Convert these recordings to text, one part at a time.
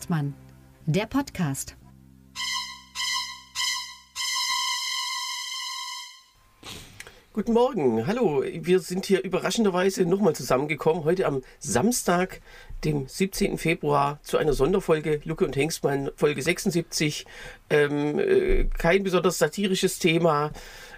Hengstmann, der Podcast. Guten Morgen, hallo. Wir sind hier überraschenderweise nochmal zusammengekommen, heute am Samstag, dem 17. Februar, zu einer Sonderfolge Lucke und Hengstmann, Folge 76. Ähm, äh, kein besonders satirisches Thema.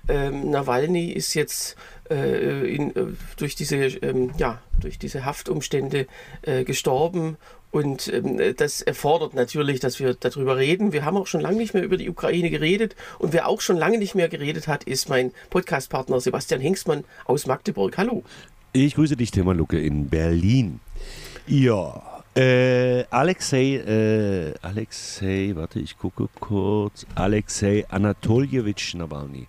Ähm, Nawalny ist jetzt äh, in, äh, durch, diese, ähm, ja, durch diese Haftumstände äh, gestorben und ähm, das erfordert natürlich, dass wir darüber reden. Wir haben auch schon lange nicht mehr über die Ukraine geredet. Und wer auch schon lange nicht mehr geredet hat, ist mein Podcastpartner Sebastian Hengstmann aus Magdeburg. Hallo. Ich grüße dich, Thema Lucke, in Berlin. Ja, äh, Alexei, äh, Alexei, warte, ich gucke kurz. Alexei Anatoljewitsch Nawalny.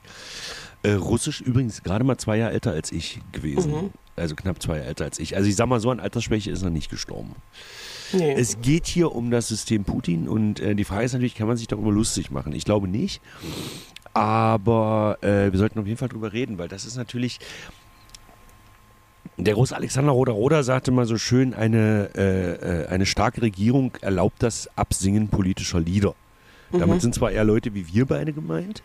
Äh, Russisch übrigens gerade mal zwei Jahre älter als ich gewesen. Mhm. Also knapp zwei Jahre älter als ich. Also ich sag mal so, an Altersschwäche ist er nicht gestorben. Nee. Es geht hier um das System Putin und äh, die Frage ist natürlich, kann man sich darüber lustig machen? Ich glaube nicht. Aber äh, wir sollten auf jeden Fall drüber reden, weil das ist natürlich. Der große Alexander Roder-Roder sagte mal so schön, eine, äh, äh, eine starke Regierung erlaubt das Absingen politischer Lieder. Mhm. Damit sind zwar eher Leute wie wir beide gemeint,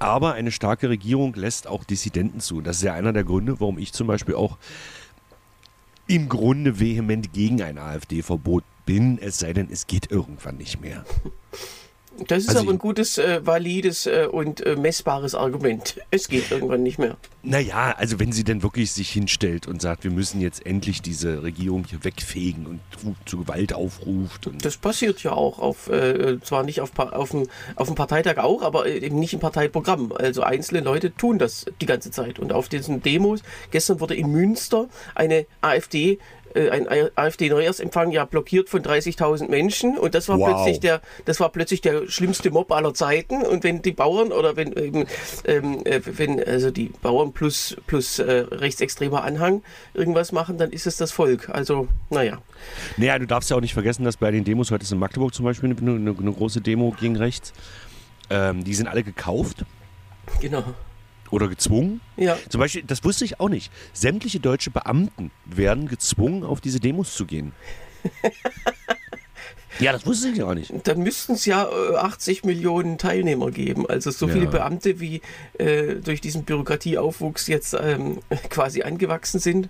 aber eine starke Regierung lässt auch Dissidenten zu. Das ist ja einer der Gründe, warum ich zum Beispiel auch im Grunde vehement gegen ein AfD-Verbot bin, es sei denn, es geht irgendwann nicht mehr. Das ist also aber ein gutes, äh, valides äh, und äh, messbares Argument. Es geht irgendwann nicht mehr. Naja, also wenn sie denn wirklich sich hinstellt und sagt, wir müssen jetzt endlich diese Regierung hier wegfegen und zu Gewalt aufruft. das passiert ja auch, auf, äh, zwar nicht auf, auf, dem, auf dem Parteitag auch, aber äh, eben nicht im Parteiprogramm. Also einzelne Leute tun das die ganze Zeit. Und auf diesen Demos, gestern wurde in Münster eine AfD äh, ein AfD-Neujahrsempfang ja blockiert von 30.000 Menschen und das war wow. plötzlich der, das war plötzlich der schlimmste Mob aller Zeiten und wenn die Bauern oder wenn eben, ähm, äh, wenn also die Bauern plus plus äh, rechtsextremer Anhang irgendwas machen, dann ist es das Volk. Also naja. Naja, du darfst ja auch nicht vergessen, dass bei den Demos heute ist in Magdeburg zum Beispiel eine, eine, eine große Demo gegen rechts. Ähm, die sind alle gekauft. Genau oder gezwungen. Ja. Zum Beispiel, das wusste ich auch nicht. Sämtliche deutsche Beamten werden gezwungen, auf diese Demos zu gehen. ja, das wusste ich auch nicht. Dann müssten es ja 80 äh, Millionen Teilnehmer geben. Also so viele Beamte, wie äh, durch diesen Bürokratieaufwuchs jetzt ähm, quasi angewachsen sind.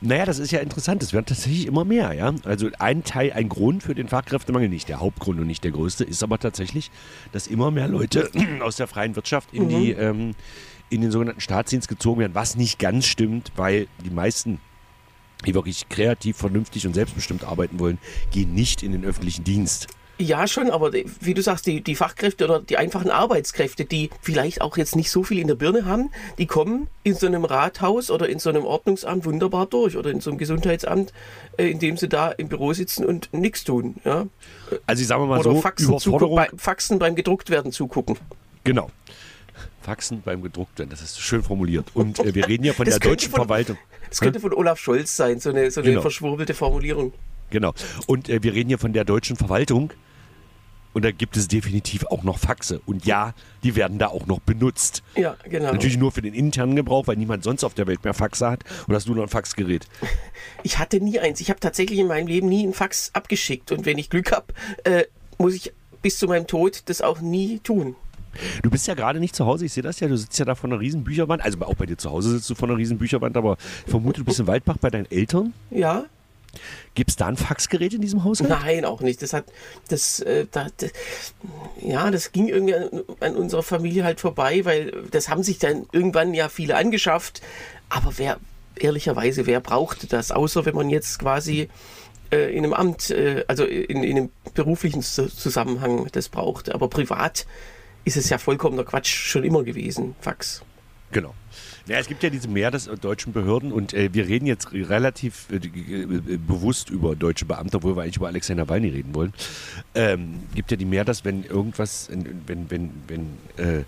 Naja, das ist ja interessant. Es werden tatsächlich immer mehr, ja. Also ein Teil, ein Grund für den Fachkräftemangel, nicht der Hauptgrund und nicht der größte, ist aber tatsächlich, dass immer mehr Leute aus der freien Wirtschaft in mhm. die ähm, in den sogenannten Staatsdienst gezogen werden, was nicht ganz stimmt, weil die meisten, die wirklich kreativ, vernünftig und selbstbestimmt arbeiten wollen, gehen nicht in den öffentlichen Dienst. Ja, schon, aber wie du sagst, die, die Fachkräfte oder die einfachen Arbeitskräfte, die vielleicht auch jetzt nicht so viel in der Birne haben, die kommen in so einem Rathaus oder in so einem Ordnungsamt wunderbar durch oder in so einem Gesundheitsamt, äh, in dem sie da im Büro sitzen und nichts tun. Ja? Also ich sage mal oder so, Faxen, Überforderung. Bei, Faxen beim gedruckt werden zugucken. Genau. Faxen beim gedruckt werden. Das ist schön formuliert. Und äh, wir reden ja von der deutschen von, Verwaltung. Das könnte von Olaf Scholz sein, so eine, so eine genau. verschwurbelte Formulierung. Genau. Und äh, wir reden hier von der deutschen Verwaltung. Und da gibt es definitiv auch noch Faxe. Und ja, die werden da auch noch benutzt. Ja, genau. Natürlich nur für den internen Gebrauch, weil niemand sonst auf der Welt mehr Faxe hat. Und hast du noch ein Faxgerät? Ich hatte nie eins. Ich habe tatsächlich in meinem Leben nie ein Fax abgeschickt. Und wenn ich Glück habe, äh, muss ich bis zu meinem Tod das auch nie tun. Du bist ja gerade nicht zu Hause, ich sehe das ja, du sitzt ja da vor einer riesen Bücherwand, also auch bei dir zu Hause sitzt du vor einer riesen Bücherwand, aber ich vermute, du bist in Waldbach bei deinen Eltern? Ja. Gibt es da ein Faxgerät in diesem Haus? Nein, auch nicht. Das hat, das, äh, das, das, ja, das ging irgendwie an, an, unserer Familie halt vorbei, weil das haben sich dann irgendwann ja viele angeschafft. Aber wer, ehrlicherweise, wer braucht das? Außer wenn man jetzt quasi äh, in einem Amt, äh, also in, in einem beruflichen Zusammenhang das braucht. Aber privat ist es ja vollkommener Quatsch schon immer gewesen, Fax. Genau. Ja, es gibt ja diese mehr des deutschen Behörden und äh, wir reden jetzt relativ äh, äh, bewusst über deutsche Beamte, obwohl wir eigentlich über Alexander Walny reden wollen. Ähm, gibt ja die mehr, dass wenn irgendwas, wenn, wenn, wenn äh,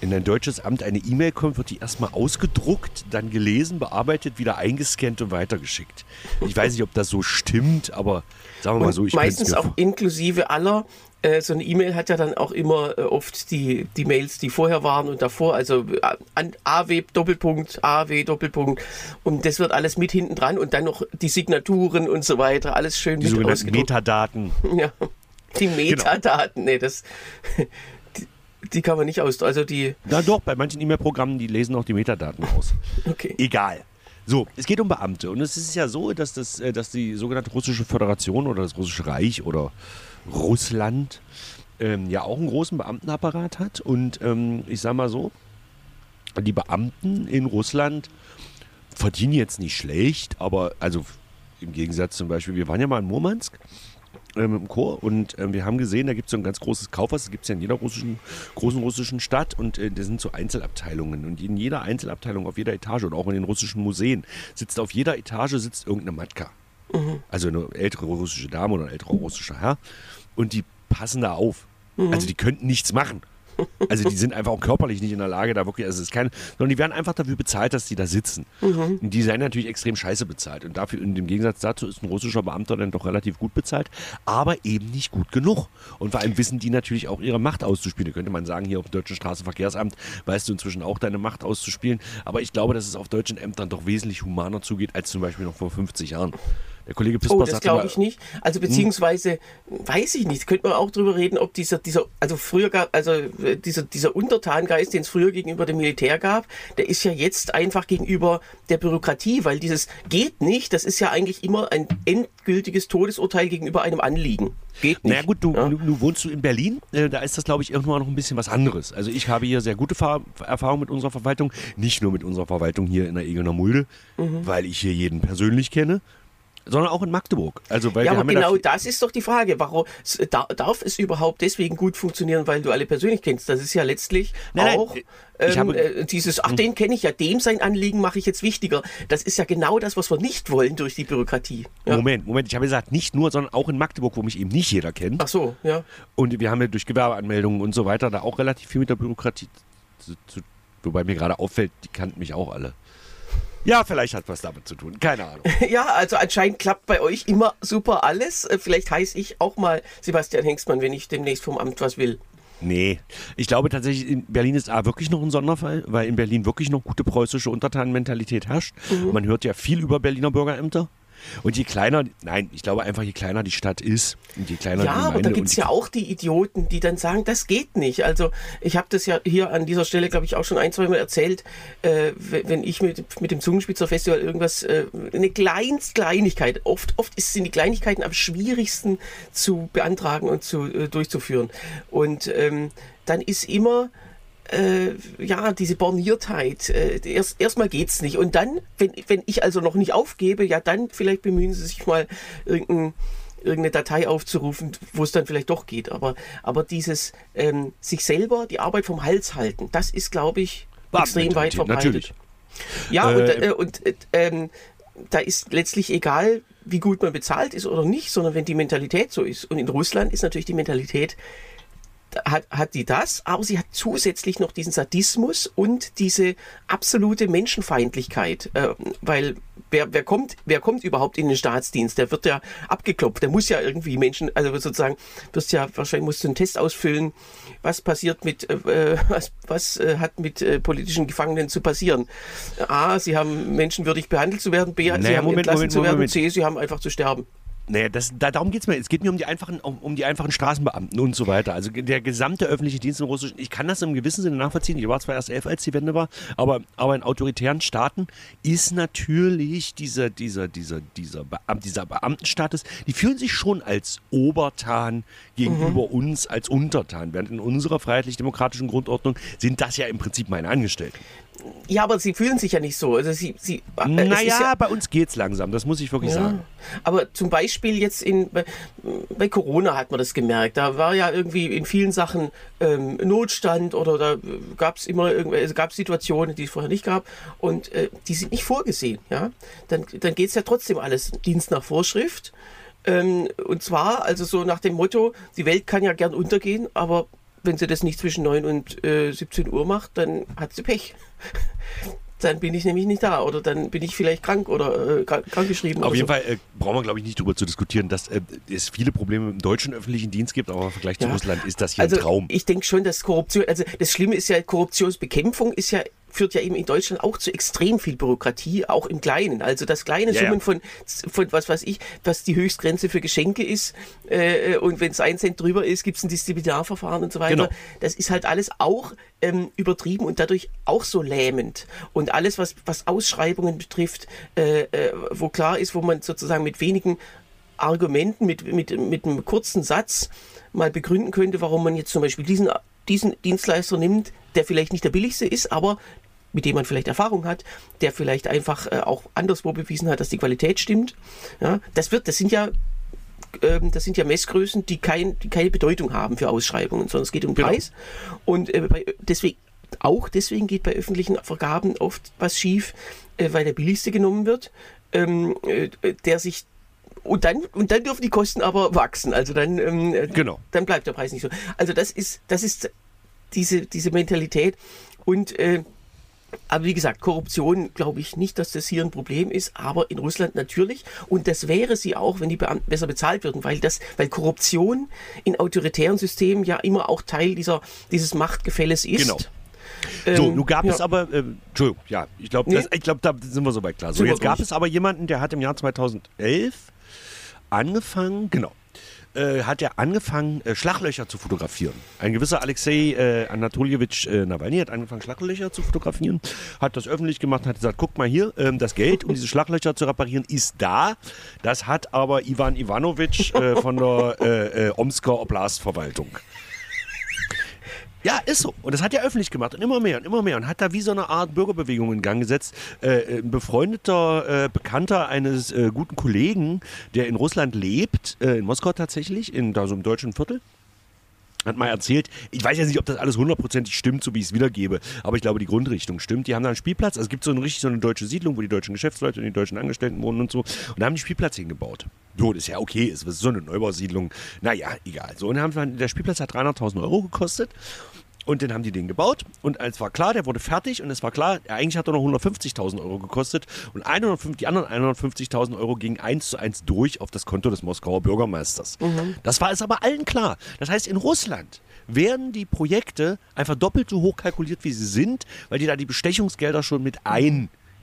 in ein deutsches Amt eine E-Mail kommt, wird die erstmal ausgedruckt, dann gelesen, bearbeitet, wieder eingescannt und weitergeschickt. Ich weiß nicht, ob das so stimmt, aber sagen wir mal so, ich Meistens auch inklusive aller äh, so eine E-Mail hat ja dann auch immer äh, oft die, die Mails, die vorher waren und davor, also äh, an AW Doppelpunkt, AW Doppelpunkt und das wird alles mit hinten dran und dann noch die Signaturen und so weiter, alles schön Die mit sogenannten ausgedruckt. Metadaten. Ja, die Metadaten, nee, das, die, die kann man nicht aus, also die, Na doch, bei manchen E-Mail-Programmen, die lesen auch die Metadaten aus. okay. Egal. So, es geht um Beamte. Und es ist ja so, dass, das, dass die sogenannte Russische Föderation oder das Russische Reich oder Russland ähm, ja auch einen großen Beamtenapparat hat. Und ähm, ich sag mal so, die Beamten in Russland verdienen jetzt nicht schlecht, aber also im Gegensatz zum Beispiel, wir waren ja mal in Murmansk ähm, im Chor und ähm, wir haben gesehen, da gibt es so ein ganz großes Kaufhaus, das gibt es ja in jeder russischen, großen russischen Stadt und äh, das sind so Einzelabteilungen und in jeder Einzelabteilung auf jeder Etage und auch in den russischen Museen sitzt auf jeder Etage sitzt irgendeine Matka. Also eine ältere russische Dame oder ein älterer russischer Herr und die passen da auf. Also die könnten nichts machen. Also die sind einfach auch körperlich nicht in der Lage, da wirklich, also es ist kein, sondern die werden einfach dafür bezahlt, dass die da sitzen. Und die seien natürlich extrem scheiße bezahlt. Und dafür, und im Gegensatz dazu ist ein russischer Beamter dann doch relativ gut bezahlt, aber eben nicht gut genug. Und vor allem wissen die natürlich auch ihre Macht auszuspielen. Da könnte man sagen, hier auf dem Deutschen Straßenverkehrsamt weißt du inzwischen auch deine Macht auszuspielen. Aber ich glaube, dass es auf deutschen Ämtern doch wesentlich humaner zugeht als zum Beispiel noch vor 50 Jahren. Der Kollege Pispers Oh, das glaube ich nicht. Also beziehungsweise weiß ich nicht. Könnte man auch drüber reden, ob dieser, dieser, also früher gab, also äh, dieser, dieser Untertangeist, den es früher gegenüber dem Militär gab, der ist ja jetzt einfach gegenüber der Bürokratie, weil dieses geht nicht, das ist ja eigentlich immer ein endgültiges Todesurteil gegenüber einem Anliegen. Geht nicht. Naja gut, du, Ja. du, wohnst du in Berlin, äh, da ist das glaube ich irgendwann noch ein bisschen was anderes. Also ich habe hier sehr gute Fa Erfahrungen mit unserer Verwaltung, nicht nur mit unserer Verwaltung hier in der Egener Mulde, Mhm. weil ich hier jeden persönlich kenne, sondern auch in Magdeburg. Also weil Ja, aber da genau viel- das ist doch die Frage. Warum da, darf es überhaupt deswegen gut funktionieren, weil du alle persönlich kennst? Das ist ja letztlich Nein, nein, auch ich ähm, habe- Hm. äh, dieses, ach, den kenne ich ja, dem sein Anliegen mache ich jetzt wichtiger. Das ist ja genau das, was wir nicht wollen durch die Bürokratie. Ja. Moment, Moment, ich habe gesagt, nicht nur, sondern auch in Magdeburg, wo mich eben nicht jeder kennt. Ach so, ja. Und wir haben ja durch Gewerbeanmeldungen und so weiter da auch relativ viel mit der Bürokratie zu, zu wobei mir gerade auffällt, die kannten mich auch alle. Ja, vielleicht hat was damit zu tun, keine Ahnung. Ja, also anscheinend klappt bei euch immer super alles. Äh, Vielleicht heiße ich auch mal Sebastian Hengstmann, wenn ich demnächst vom Amt was will. Nee, ich glaube tatsächlich, in Berlin ist A wirklich noch ein Sonderfall, weil in Berlin wirklich noch gute preußische Untertanenmentalität herrscht. Mhm. Man hört ja viel über Berliner Bürgerämter. Und je kleiner, nein, ich glaube einfach, je kleiner die Stadt ist und je kleiner die Ja, aber Gemeinde da gibt's die- ja auch die Idioten, die dann sagen, das geht nicht. Also ich habe das ja hier an dieser Stelle, glaube ich, auch schon ein, zwei Mal erzählt, äh, wenn ich mit, mit dem Zungenspitzer-Festival irgendwas, äh, eine kleinst Kleinigkeit, oft, oft ist, sind die Kleinigkeiten am schwierigsten zu beantragen und zu, äh, durchzuführen. Und ähm, dann ist immer äh, ja, diese Borniertheit, äh, erst, erstmal geht's nicht. Und dann, wenn, wenn ich also noch nicht aufgebe, ja, dann vielleicht bemühen sie sich mal irgendein, irgendeine Datei aufzurufen, wo es dann vielleicht doch geht. Aber, aber dieses ähm, sich selber die Arbeit vom Hals halten, das ist, glaube ich, extrem weit verbreitet. Natürlich. Ja, und, Äh, äh, und äh, ähm, da ist letztlich egal, wie gut man bezahlt ist oder nicht, sondern wenn die Mentalität so ist. Und in Russland ist natürlich die Mentalität, hat, hat die das, aber sie hat zusätzlich noch diesen Sadismus und diese absolute Menschenfeindlichkeit. Äh, weil wer, wer, kommt, wer kommt überhaupt in den Staatsdienst? Der wird ja abgeklopft, der muss ja irgendwie Menschen, also sozusagen, wirst ja wahrscheinlich musst du einen Test ausfüllen, was passiert mit, äh, was, was äh, hat mit äh, politischen Gefangenen zu passieren? A, sie haben menschenwürdig behandelt zu werden, B, sie Naja, haben Moment, entlassen Moment, zu werden. C, sie haben einfach zu sterben. Naja, das, da, darum geht es mir. Es geht mir um die einfachen, um, um die einfachen Straßenbeamten und so weiter. Also der gesamte öffentliche Dienst in Russisch. Ich kann das im gewissen Sinne nachvollziehen. Ich war zwar erst elf, als die Wende war, aber, aber in autoritären Staaten ist natürlich dieser, dieser, dieser, dieser, Beam, dieser Beamtenstatus, die fühlen sich schon als Obertan gegenüber uns als Untertan. Während in unserer freiheitlich-demokratischen Grundordnung sind das ja im Prinzip meine Angestellten. Ja, aber sie fühlen sich ja nicht so. Also sie, sie, äh, es naja, ja, bei uns geht's langsam, das muss ich wirklich sagen. Aber zum Beispiel jetzt in, bei, bei Corona hat man das gemerkt. Da war ja irgendwie in vielen Sachen ähm, Notstand oder da gab es immer irgendwelche, also gab Situationen, die es vorher nicht gab und äh, die sind nicht vorgesehen. Ja? Dann, dann geht es ja trotzdem alles Dienst nach Vorschrift. Ähm, und zwar also so nach dem Motto, die Welt kann ja gern untergehen, aber wenn sie das nicht zwischen 9 und äh, 17 Uhr macht, dann hat sie Pech. Dann bin ich nämlich nicht da oder dann bin ich vielleicht krank oder äh, krankgeschrieben. Auf jeden so. Fall äh, brauchen wir, glaube ich, nicht darüber zu diskutieren, dass äh, es viele Probleme im deutschen öffentlichen Dienst gibt, aber im Vergleich zu Ja. Russland ist das hier Also ein Traum. ich denke schon, dass Korruption, also das Schlimme ist ja, Korruptionsbekämpfung ist ja führt ja eben in Deutschland auch zu extrem viel Bürokratie, auch im Kleinen. Also das kleine Ja, ja. Summen von, von was weiß ich, was die Höchstgrenze für Geschenke ist äh, und wenn es ein Cent drüber ist, gibt es ein Disziplinarverfahren und so weiter. Genau. Das ist halt alles auch ähm, übertrieben und dadurch auch so lähmend. Und alles, was, was Ausschreibungen betrifft, äh, äh, wo klar ist, wo man sozusagen mit wenigen Argumenten, mit, mit, mit einem kurzen Satz mal begründen könnte, warum man jetzt zum Beispiel diesen, diesen Dienstleister nimmt, der vielleicht nicht der billigste ist, aber mit dem man vielleicht Erfahrung hat, der vielleicht einfach äh, auch anderswo bewiesen hat, dass die Qualität stimmt. Ja, das wird, das sind ja ähm, das sind ja Messgrößen, die, kein, die keine Bedeutung haben für Ausschreibungen, sondern es geht um Genau. Preis. Und äh, bei, deswegen, auch deswegen geht bei öffentlichen Vergaben oft was schief, äh, weil der billigste genommen wird, ähm, äh, der sich und dann, und dann dürfen die Kosten aber wachsen. Also dann, ähm, äh, Genau. dann bleibt der Preis nicht so. Also das ist, das ist diese, diese Mentalität. Und äh, aber wie gesagt, Korruption glaube ich nicht, dass das hier ein Problem ist, aber in Russland natürlich. Und das wäre sie auch, wenn die Beamten besser bezahlt würden, weil das, weil Korruption in autoritären Systemen ja immer auch Teil dieser, dieses Machtgefälles ist. Genau. So, Ähm, nun gab ja. es aber, äh, Entschuldigung, ja, ich glaube, Nee. ich glaube, da sind wir soweit klar. So, jetzt gab es aber jemanden, der hat im Jahr 2011 angefangen, genau, äh, hat er angefangen, äh, Schlaglöcher zu fotografieren. Ein gewisser Alexei äh, Anatoljewitsch äh, Nawalny hat angefangen, Schlaglöcher zu fotografieren, hat das öffentlich gemacht und hat gesagt, guck mal hier, ähm, das Geld, um diese Schlaglöcher zu reparieren, ist da. Das hat aber Ivan Ivanovic äh, von der äh, Omsker Oblastverwaltung. Ja, ist so. Und das hat er öffentlich gemacht und immer mehr und immer mehr und hat da wie so eine Art Bürgerbewegung in Gang gesetzt. Äh, ein befreundeter äh, Bekannter eines äh, guten Kollegen, der in Russland lebt, äh, in Moskau tatsächlich, in da so im deutschen Viertel, hat mal erzählt, ich weiß jetzt nicht, ob das alles hundertprozentig stimmt, so wie ich es wiedergebe, aber ich glaube, die Grundrichtung stimmt. Die haben da einen Spielplatz, also es gibt so eine richtig so eine deutsche Siedlung, wo die deutschen Geschäftsleute und die deutschen Angestellten wohnen und so. Und da haben die Spielplatz hingebaut. So, das ist ja okay, es ist so eine Neubausiedlung. Naja, egal. So, und haben, der Spielplatz hat 300.000 Euro gekostet. Und dann haben die den gebaut und es war klar, der wurde fertig und es war klar, eigentlich hat er noch 150.000 Euro gekostet und 105, die anderen 150.000 Euro gingen eins zu eins durch auf das Konto des Moskauer Bürgermeisters. Das war es aber allen klar. Das heißt, in Russland werden die Projekte einfach doppelt so hoch kalkuliert, wie sie sind, weil die da die Bestechungsgelder schon mit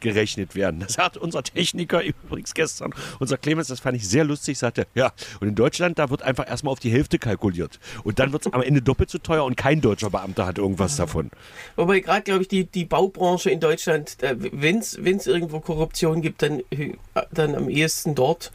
eingerechnet werden. Das hat unser Techniker übrigens gestern, unser Clemens, das fand ich sehr lustig, sagte, ja, und in Deutschland, da wird einfach erstmal auf die Hälfte kalkuliert. Und dann wird es am Ende doppelt so teuer und kein deutscher Beamter hat irgendwas davon. Wobei gerade, glaube ich, die, die Baubranche in Deutschland, wenn es irgendwo Korruption gibt, dann, äh, dann am ehesten dort.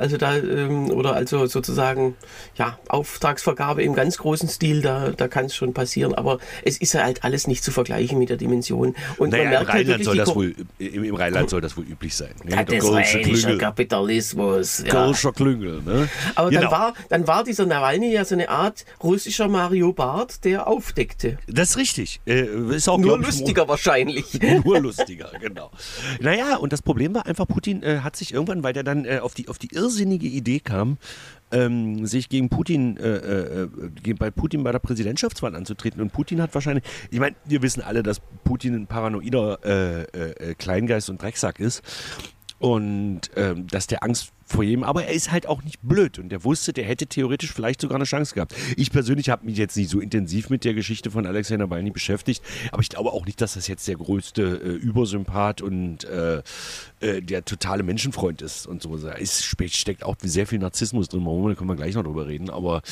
Also da, ähm, oder also sozusagen, ja, Auftragsvergabe im ganz großen Stil, da, da kann es schon passieren. Aber es ist ja halt alles nicht zu vergleichen mit der Dimension. Und Naja, man im merkt halt Rheinland wirklich soll das wohl, im, im Rheinland soll das wohl üblich sein. Ne? Ja, Der das Klüngel. Kapitalismus. Ja. Golscher Klüngel, ne? Aber Genau. dann, war, dann war dieser Nawalny ja so eine Art russischer Mario Barth, der aufdeckte. Das ist richtig. Äh, ist auch, Nur lustiger wahrscheinlich. Nur lustiger, genau. Naja, und das Problem war einfach, Putin äh, hat sich irgendwann, weil der dann äh, auf, die, auf die irrsinnige Idee kam, ähm, sich gegen Putin, äh, äh, äh, bei Putin bei der Präsidentschaftswahl anzutreten. Und Putin hat wahrscheinlich, ich meine, wir wissen alle, dass Putin ein paranoider äh, äh, äh, Kleingeist und Drecksack ist. Und ähm, dass der Angst vor jedem, aber er ist halt auch nicht blöd und der wusste, der hätte theoretisch vielleicht sogar eine Chance gehabt. Ich persönlich habe mich jetzt nicht so intensiv mit der Geschichte von Alexei Nawalny beschäftigt, aber ich glaube auch nicht, dass das jetzt der größte äh, Übersympath und äh, äh, der totale Menschenfreund ist und so. Es spe- steckt auch sehr viel Narzissmus drin, da können wir gleich noch drüber reden, aber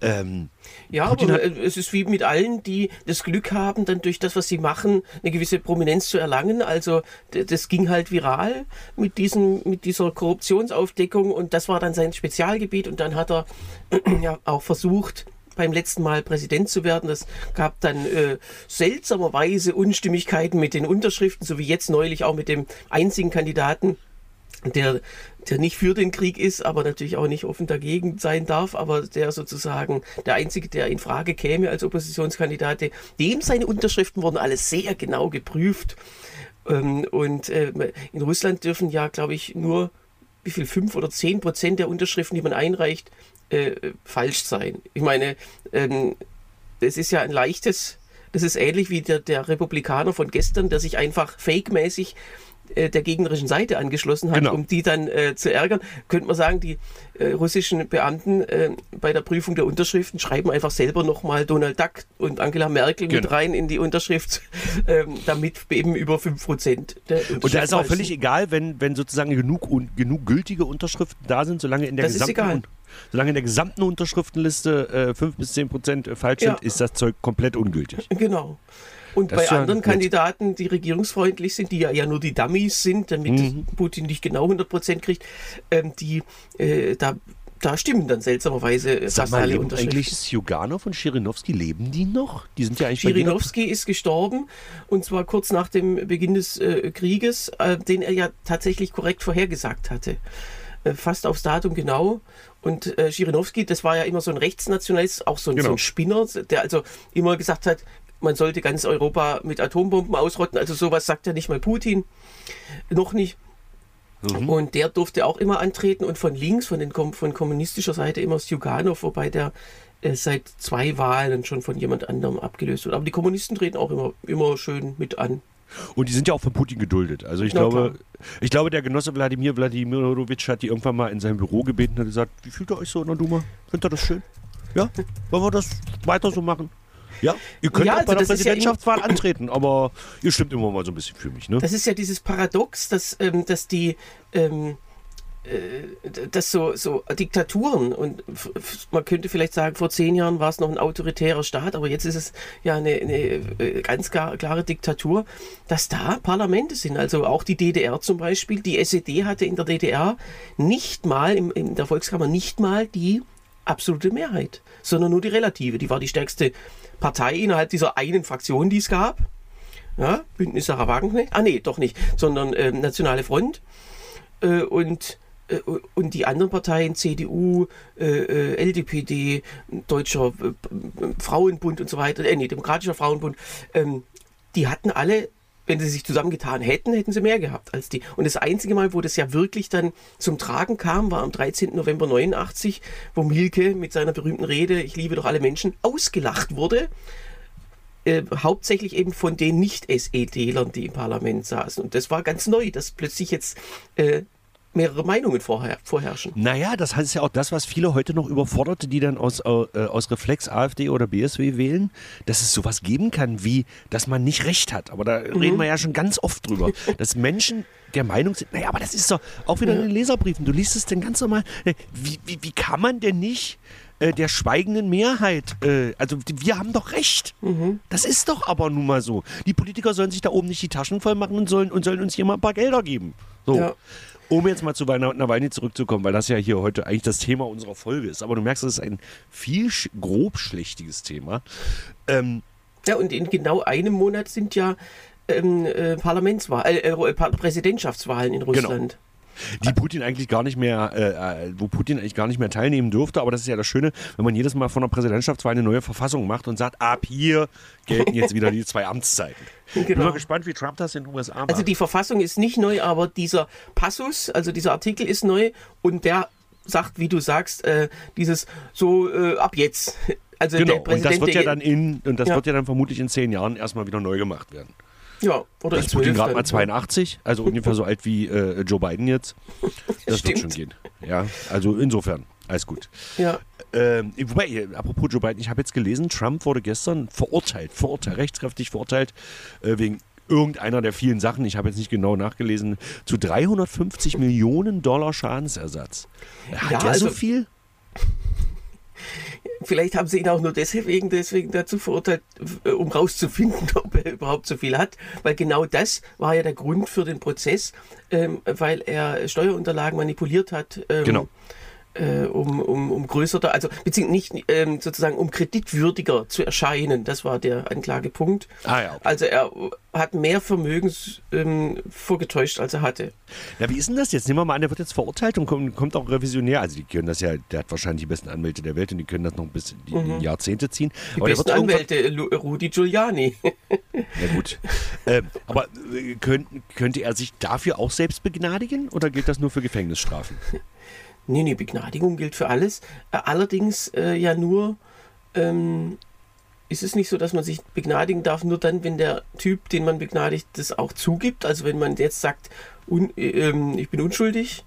ähm, Ja, Putin aber äh, es ist wie mit allen, die das Glück haben, dann durch das, was sie machen, eine gewisse Prominenz zu erlangen. Also das ging halt viral mit, diesen, mit dieser Korruptionsaufdeckung und das war dann sein Spezialgebiet und dann hat er ja auch versucht, beim letzten Mal Präsident zu werden. Das gab dann äh, seltsamerweise Unstimmigkeiten mit den Unterschriften, so wie jetzt neulich auch mit dem einzigen Kandidaten, der, der nicht für den Krieg ist, aber natürlich auch nicht offen dagegen sein darf, aber der sozusagen der Einzige, der in Frage käme als Oppositionskandidat, dem seine Unterschriften wurden alles sehr genau geprüft. Ähm, Und äh, in Russland dürfen ja, glaube ich, nur wie viel, fünf oder zehn Prozent der Unterschriften, die man einreicht, äh, falsch sein. Ich meine, ähm, es ist ja ein leichtes Das ist ähnlich wie der, der Republikaner von gestern, der sich einfach fake-mäßig der gegnerischen Seite angeschlossen hat, Genau. um die dann äh, zu ärgern. Könnte man sagen, die äh, russischen Beamten äh, bei der Prüfung der Unterschriften schreiben einfach selber nochmal Donald Duck und Angela Merkel mit Genau. rein in die Unterschrift, ähm, damit eben über 5% der Und da ist auch völlig egal, wenn, wenn sozusagen genug, un, genug gültige Unterschriften da sind, solange in der Das gesamten solange in der gesamten Unterschriftenliste äh, 5 bis 10 Prozent falsch Ja. sind, ist das Zeug komplett ungültig. Genau. Und Das bei ja anderen. Kandidaten, die regierungsfreundlich sind, die ja eher nur die Dummies sind, damit Mhm. Putin nicht genau 100% kriegt, ähm, die, äh, da, da stimmen dann seltsamerweise äh, Sag fast mal, alle Unterschriften. eigentlich Sjuganov und Schirinowski, leben die noch? Die sind ja eigentlich Schirinowski ist gestorben und zwar kurz nach dem Beginn des äh, Krieges, äh, den er ja tatsächlich korrekt vorhergesagt hatte. Äh, fast aufs Datum genau. Und äh, Schirinowski, das war ja immer so ein Rechtsnationalist, auch so ein, so Genau. ein Spinner, der also immer gesagt hat, man sollte ganz Europa mit Atombomben ausrotten. Also sowas sagt ja nicht mal Putin. Noch nicht. Mhm. Und der durfte auch immer antreten und von links, von, den, von kommunistischer Seite immer Sjuganov, wobei der äh, seit zwei Wahlen schon von jemand anderem abgelöst wird. Aber die Kommunisten treten auch immer, immer schön mit an. Und die sind ja auch von Putin geduldet. Also ich Na glaube, ich glaube, der Genosse Wladimir Wladimirovich hat die irgendwann mal in sein Büro gebeten und hat gesagt, wie fühlt ihr euch so in der Duma? Findet ihr das schön? Ja? Wollen wir das weiter so machen? Ja? Ihr könnt Ja, auch bei also der das ist ja Präsidentschaftswahl antreten, aber ihr stimmt immer mal so ein bisschen für mich, ne? Das ist ja dieses Paradox, dass, ähm, dass die ähm, äh, dass so, so Diktaturen und man könnte vielleicht sagen, vor zehn Jahren war es noch ein autoritärer Staat, aber jetzt ist es ja eine, eine äh, ganz klar, klare Diktatur, dass da Parlamente sind. Also auch die DDR zum Beispiel, die SED hatte in der DDR nicht mal, in der Volkskammer nicht mal die absolute Mehrheit, sondern nur die relative. Die war die stärkste Partei innerhalb dieser einen Fraktion, die es gab. Ja, Bündnis Sarah Wagenknecht. Ah, nee, doch nicht, sondern ähm, Nationale Front. Äh, und, äh, und die anderen Parteien, CDU, äh, äh, LDPD, Deutscher äh, äh, Frauenbund und so weiter, äh, nee, Demokratischer Frauenbund, ähm, die hatten alle, wenn sie sich zusammengetan hätten, hätten sie mehr gehabt als die. Und das einzige Mal, wo das ja wirklich dann zum Tragen kam, war am 13. November 89, wo Milke mit seiner berühmten Rede, ich liebe doch alle Menschen, ausgelacht wurde äh, hauptsächlich eben von den Nicht-SEDlern, die im Parlament saßen. Und das war ganz neu, dass plötzlich jetzt äh, mehrere Meinungen vorher, vorherrschen. Naja, das heißt ja auch das, was viele heute noch überforderte, die dann aus, äh, aus Reflex AfD oder BSW wählen, dass es sowas geben kann, wie, dass man nicht recht hat. Aber da reden wir ja schon ganz oft drüber, dass Menschen der Meinung sind, naja, aber das ist doch auch wieder in den Leserbriefen, du liest es dann ganz normal, äh, wie, wie, wie kann man denn nicht äh, der schweigenden Mehrheit, äh, also wir haben doch recht. Das ist doch aber nun mal so. Die Politiker sollen sich da oben nicht die Taschen voll machen und sollen, und sollen uns hier mal ein paar Gelder geben. So. Ja. Um jetzt mal zu Weihnachten Nawalny zurückzukommen, weil das ja hier heute eigentlich das Thema unserer Folge ist. Aber du merkst, es ist ein viel sch grobschlächtiges Thema. Ähm, Ja, und in genau einem Monat sind ja ähm, äh, Parlamentswahlen, äh, äh, Präsidentschaftswahlen in Russland. Die Putin eigentlich gar nicht mehr, äh, äh, wo Putin eigentlich gar nicht mehr teilnehmen dürfte. Aber das ist ja das Schöne, wenn man jedes Mal von der Präsidentschaftswahl eine neue Verfassung macht und sagt, ab hier gelten jetzt wieder die zwei Amtszeiten. Bin Genau. mal gespannt, wie Trump das in den USA macht. Also die Verfassung ist nicht neu, aber dieser Passus, also dieser Artikel ist neu und der sagt, wie du sagst, äh, dieses so äh, ab jetzt. Also genau, und das wird ja dann in, und das Ja. wird ja dann vermutlich in zehn Jahren erstmal wieder neu gemacht werden. Ja, oder ist Putin gerade mal 82, also ungefähr so alt wie äh, Joe Biden jetzt. Das wird Stimmt. schon gehen. Ja, also insofern, alles gut. Ja, Ähm, wobei, äh, apropos Joe Biden, ich habe jetzt gelesen, Trump wurde gestern verurteilt, verurteilt, rechtskräftig verurteilt, äh, wegen irgendeiner der vielen Sachen, ich habe jetzt nicht genau nachgelesen, zu 350 Millionen Dollar Schadensersatz. Hat Ja, der so also- viel? Vielleicht haben sie ihn auch nur deswegen, deswegen dazu verurteilt, um rauszufinden, ob er überhaupt so viel hat. Weil genau das war ja der Grund für den Prozess, ähm, weil er Steuerunterlagen manipuliert hat. Ähm, Genau. Äh, um, um, um größer, also beziehungsweise nicht ähm, sozusagen um kreditwürdiger zu erscheinen. Das war der Anklagepunkt. Ah ja, okay. Also er hat mehr Vermögens ähm, vorgetäuscht, als er hatte. Na, wie ist denn das jetzt? Nehmen wir mal an, der wird jetzt verurteilt und kommt, kommt auch revisionär. Also die können das ja, der hat wahrscheinlich die besten Anwälte der Welt und die können das noch bis in die in Jahrzehnte ziehen. Mhm. Die Aber der besten Anwälte, Rudi Giuliani. Ja gut. ähm, aber äh, könnt, könnte er sich dafür auch selbst begnadigen oder gilt das nur für Gefängnisstrafen? Nee, nee, Begnadigung gilt für alles. Äh, allerdings äh, ja nur ähm, ist es nicht so, dass man sich begnadigen darf, nur dann, wenn der Typ, den man begnadigt, das auch zugibt? Also wenn man jetzt sagt, un, äh, ich bin unschuldig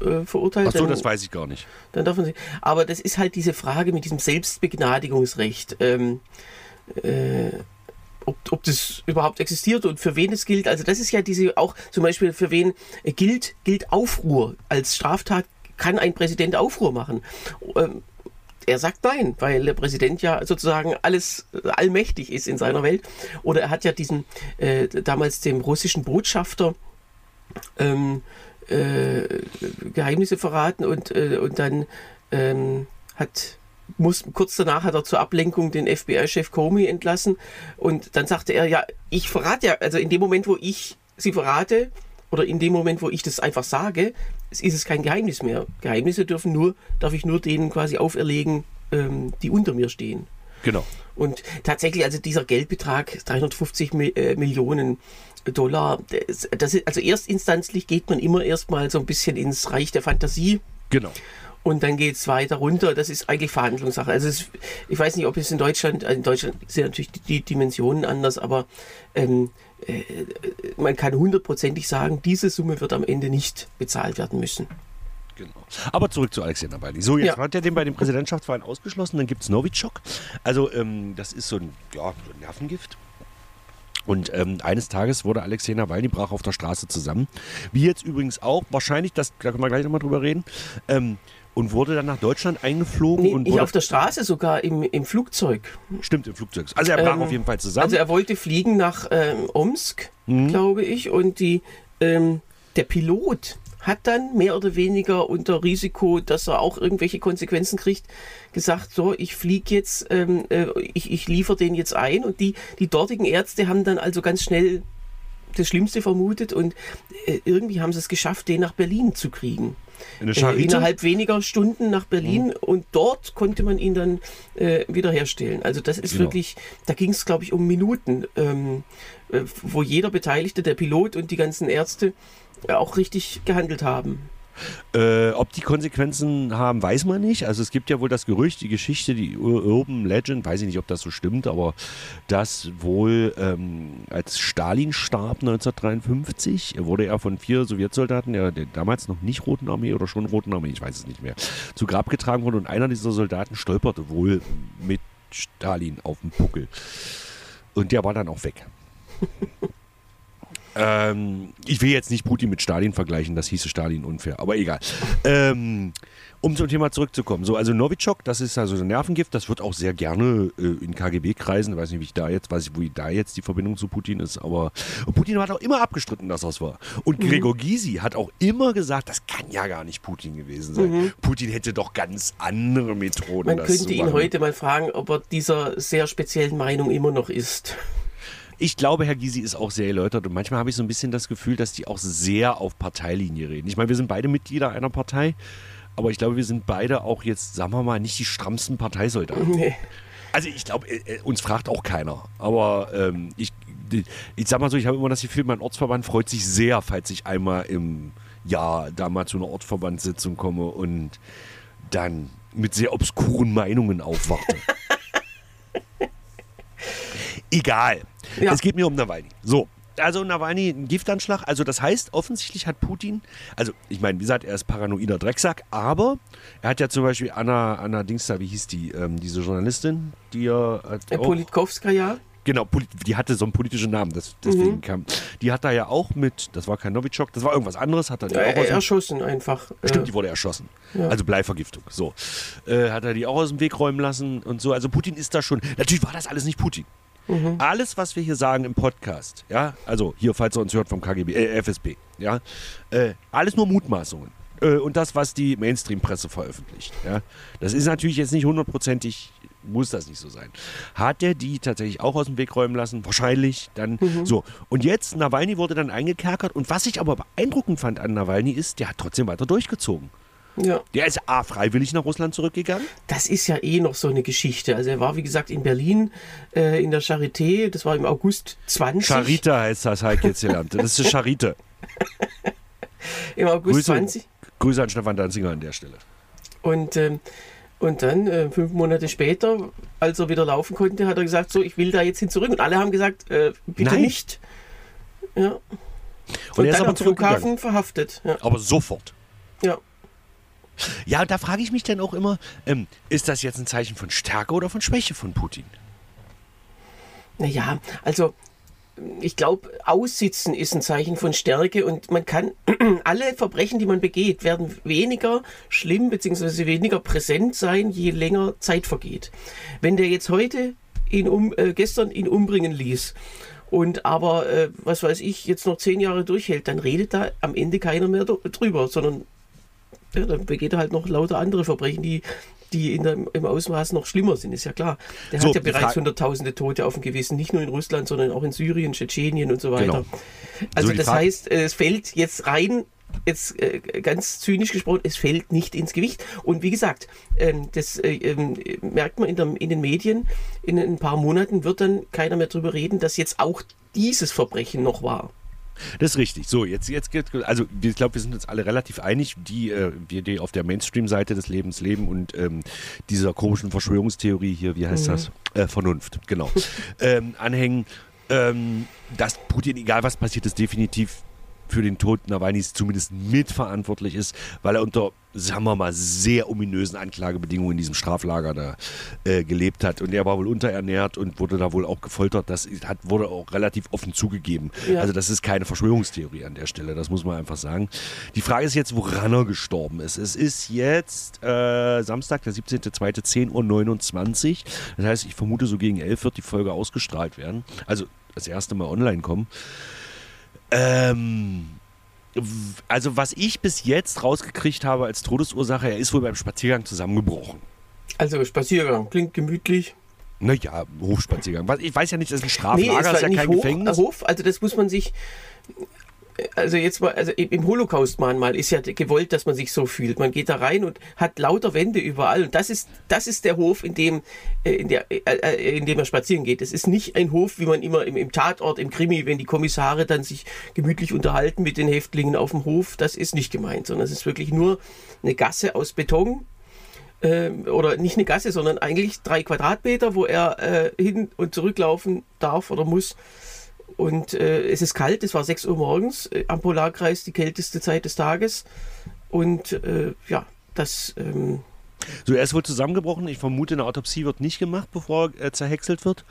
äh, verurteilt. Ach so, dann, das weiß ich gar nicht. Dann darf man sich. Aber das ist halt diese Frage mit diesem Selbstbegnadigungsrecht. Ähm, äh, ob, ob das überhaupt existiert und für wen es gilt. Also das ist ja diese auch zum Beispiel für wen gilt, gilt Aufruhr. Als Straftat kann ein Präsident Aufruhr machen. Ähm, er sagt nein, weil der Präsident ja sozusagen alles allmächtig ist in seiner Welt. Oder er hat ja diesen äh, damals dem russischen Botschafter ähm, äh, Geheimnisse verraten und, äh, und dann ähm, hat muss, kurz danach hat er zur Ablenkung den FBI-Chef Comey entlassen und dann sagte er, ja, ich verrate ja, also in dem Moment, wo ich sie verrate oder in dem Moment, wo ich das einfach sage, ist es kein Geheimnis mehr. Geheimnisse dürfen nur, darf ich nur denen quasi auferlegen, ähm, die unter mir stehen. Genau. Und tatsächlich, also dieser Geldbetrag, 350 äh, Millionen Dollar, das ist, also erstinstanzlich geht man immer erstmal so ein bisschen ins Reich der Fantasie. Genau. Und dann geht es weiter runter. Das ist eigentlich Verhandlungssache. Also es, ich weiß nicht, ob es in Deutschland, in Deutschland sind natürlich die, die Dimensionen anders, aber ähm, äh, man kann hundertprozentig sagen, diese Summe wird am Ende nicht bezahlt werden müssen. Genau. Aber zurück zu Alexei Nawalny. So, jetzt Ja. hat er den bei den Präsidentschaftswahlen ausgeschlossen. Dann gibt es Novichok. Also, ähm, das ist so ein, ja, so ein Nervengift. Und ähm, eines Tages wurde Alexei Nawalny brach auf der Straße zusammen. Wie jetzt übrigens auch, wahrscheinlich, das, da können wir gleich nochmal drüber reden. Ähm, und wurde dann nach Deutschland eingeflogen Nee, und nicht auf der Straße, sogar im, im Flugzeug. stimmt im Flugzeug. Also er brach Ähm, auf jeden Fall zusammen. Also er wollte fliegen nach ähm, Omsk, Mhm. glaube ich, und die, ähm, der Pilot hat dann mehr oder weniger unter Risiko, dass er auch irgendwelche Konsequenzen kriegt, gesagt, so, ich fliege jetzt, ähm, äh, ich, ich liefere den jetzt ein und die, die dortigen Ärzte haben dann also ganz schnell das Schlimmste vermutet und äh, irgendwie haben sie es geschafft, den nach Berlin zu kriegen. Eine Äh, Charité? innerhalb weniger Stunden nach Berlin und dort konnte man ihn dann äh, wiederherstellen. Also das ist Genau. wirklich, da ging es glaube ich um Minuten, ähm, äh, wo jeder Beteiligte, der Pilot und die ganzen Ärzte äh, auch richtig gehandelt haben. Äh, ob die Konsequenzen haben, weiß man nicht. Also es gibt ja wohl das Gerücht, die Geschichte, die Ur- Urban Legend, weiß ich nicht, ob das so stimmt, aber dass wohl ähm, als Stalin starb 1953, wurde er von vier Sowjetsoldaten, der, der damals noch nicht Roten Armee oder schon Roten Armee, ich weiß es nicht mehr, zu Grab getragen wurde und einer dieser Soldaten stolperte wohl mit Stalin auf dem Puckel. Und der war dann auch weg. Ähm, ich will jetzt nicht Putin mit Stalin vergleichen, das hieße Stalin unfair, aber egal. Ähm, um zum Thema zurückzukommen. So, also Novichok, das ist also ein Nervengift, das wird auch sehr gerne äh, in KGB-Kreisen, weiß nicht, wie ich da jetzt, weiß ich, wo da jetzt die Verbindung zu Putin ist, aber Putin hat auch immer abgestritten, dass das war. Und Mhm. Gregor Gysi hat auch immer gesagt, das kann ja gar nicht Putin gewesen sein. Putin hätte doch ganz andere Methoden. Mhm. Man könnte ihn heute mal fragen, ob er dieser sehr speziellen Meinung immer noch ist. Ich glaube, Herr Gysi ist auch sehr erläutert und manchmal habe ich so ein bisschen das Gefühl, dass die auch sehr auf Parteilinie reden. Ich meine, wir sind beide Mitglieder einer Partei, aber ich glaube, wir sind beide auch jetzt, sagen wir mal, nicht die strammsten Parteisoldaten. Nee. Also ich glaube, äh, äh, uns fragt auch keiner. Aber ähm, ich, ich sag mal so, ich habe immer das Gefühl, mein Ortsverband freut sich sehr, falls ich einmal im Jahr da mal zu einer Ortsverbandssitzung komme und dann mit sehr obskuren Meinungen aufwache. Egal. Ja. Es geht mir um Nawalny. So. Also Nawalny, ein Giftanschlag. Also das heißt, offensichtlich hat Putin, also ich meine, wie gesagt, er ist paranoider Drecksack, aber er hat ja zum Beispiel Anna, Anna Dingster, wie hieß die, ähm, diese Journalistin, die ja hat Äh, auch- Politkowskaja, Genau, die hatte so einen politischen Namen, das, deswegen Mhm. kam. Die hat da ja auch mit, das war kein Novichok, das war irgendwas anderes, hat er die äh, auch aus dem, erschossen einfach. Stimmt, die wurde erschossen. Ja. Also Bleivergiftung. So. Äh, hat er die auch aus dem Weg räumen lassen und so. Also Putin ist da schon. Natürlich war das alles nicht Putin. Mhm. Alles, was wir hier sagen im Podcast, ja, also hier, falls ihr uns hört vom KGB, äh, FSB, ja, äh, alles nur Mutmaßungen. Äh, und das, was die Mainstream-Presse veröffentlicht. Ja. Das ist natürlich jetzt nicht hundertprozentig, muss das nicht so sein. Hat er die tatsächlich auch aus dem Weg räumen lassen? Wahrscheinlich. Dann so. Und jetzt, Nawalny wurde dann eingekerkert. Und was ich aber beeindruckend fand an Nawalny ist, der hat trotzdem weiter durchgezogen. Ja. Der ist A, freiwillig nach Russland zurückgegangen. Das ist ja eh noch so eine Geschichte. Also er war, wie gesagt, in Berlin äh, in der Charité. Das war im August 20. Charite heißt das, ich jetzt gelernt. Das ist Charite. Im August Grüße, 20. Grüße an Stefan Danziger an der Stelle. Und, ähm, und dann, äh, fünf Monate später, als er wieder laufen konnte, hat er gesagt, so, ich will da jetzt hin zurück. Und alle haben gesagt, äh, bitte Nein. nicht. Ja. Und, Und, er ist aber am. Flughafen verhaftet. Ja. Aber sofort. ja. Ja, und da frage ich mich dann auch immer, ähm, ist das jetzt ein Zeichen von Stärke oder von Schwäche von Putin? Naja, also ich glaube, Aussitzen ist ein Zeichen von Stärke und man kann, alle Verbrechen, die man begeht, werden weniger schlimm bzw. weniger präsent sein, je länger Zeit vergeht. Wenn der jetzt heute ihn um, äh, gestern ihn umbringen ließ und aber, äh, was weiß ich, jetzt noch zehn Jahre durchhält, dann redet da am Ende keiner mehr dr- drüber, sondern ja, dann begeht er halt noch lauter andere Verbrechen, die, die in dem, im Ausmaß noch schlimmer sind, ist ja klar. Der So, hat ja bereits hunderttausende Tote auf dem Gewissen, nicht nur in Russland, sondern auch in Syrien, Tschetschenien und so weiter. Genau. Also So, das Frage- heißt, es fällt jetzt rein, jetzt äh, ganz zynisch gesprochen, es fällt nicht ins Gewicht. Und wie gesagt, ähm, das äh, ähm, merkt man in, den Medien, in ein paar Monaten wird dann keiner mehr drüber reden, dass jetzt auch dieses Verbrechen noch war. Das ist richtig. So, jetzt, jetzt geht, also ich glaube, wir sind uns alle relativ einig, die, äh, wir, die auf der Mainstream-Seite des Lebens leben und ähm, dieser komischen Verschwörungstheorie hier, wie heißt das? Äh, Vernunft, genau. ähm, anhängen, ähm, dass Putin, egal was passiert ist, definitiv für den Tod Nawalnys zumindest mitverantwortlich ist, weil er unter, sagen wir mal, sehr ominösen Anklagebedingungen in diesem Straflager da äh, gelebt hat. Und er war wohl unterernährt und wurde da wohl auch gefoltert. Das hat, wurde auch relativ offen zugegeben. Ja. Also das ist keine Verschwörungstheorie an der Stelle, das muss man einfach sagen. Die Frage ist jetzt, woran er gestorben ist. Es ist jetzt äh, Samstag, der 17.02., 10.29 Uhr. Das heißt, ich vermute, so gegen 11 wird die Folge ausgestrahlt werden. Also das erste Mal online kommen. Ähm, also was ich bis jetzt rausgekriegt habe als Todesursache, er ist wohl beim Spaziergang zusammengebrochen. Also Spaziergang, klingt gemütlich. Naja, Hofspaziergang. Ich weiß ja nicht, das ist ein Nee, Straflager, es war ist ja kein Hof, Gefängnis. Hof, also das muss man sich, also jetzt mal, also im Holocaust-Mahnmal ist ja gewollt, dass man sich so fühlt. Man geht da rein und hat lauter Wände überall und das ist, das ist der Hof, in dem, äh, in, der, äh, äh, in dem er spazieren geht. Es ist nicht ein Hof, wie man immer im, im Tatort, im Krimi, wenn die Kommissare dann sich gemütlich unterhalten mit den Häftlingen auf dem Hof, das ist nicht gemeint, sondern es ist wirklich nur eine Gasse aus Beton, ähm, oder nicht eine Gasse, sondern eigentlich drei Quadratmeter, wo er äh, hin und zurücklaufen darf oder muss. Und äh, es ist kalt, es war 6 Uhr morgens, äh, am Polarkreis die kälteste Zeit des Tages. Und äh, ja, das, ähm, So, er ist wohl zusammengebrochen. Ich vermute, eine Autopsie wird nicht gemacht, bevor er äh, zerhäckselt wird.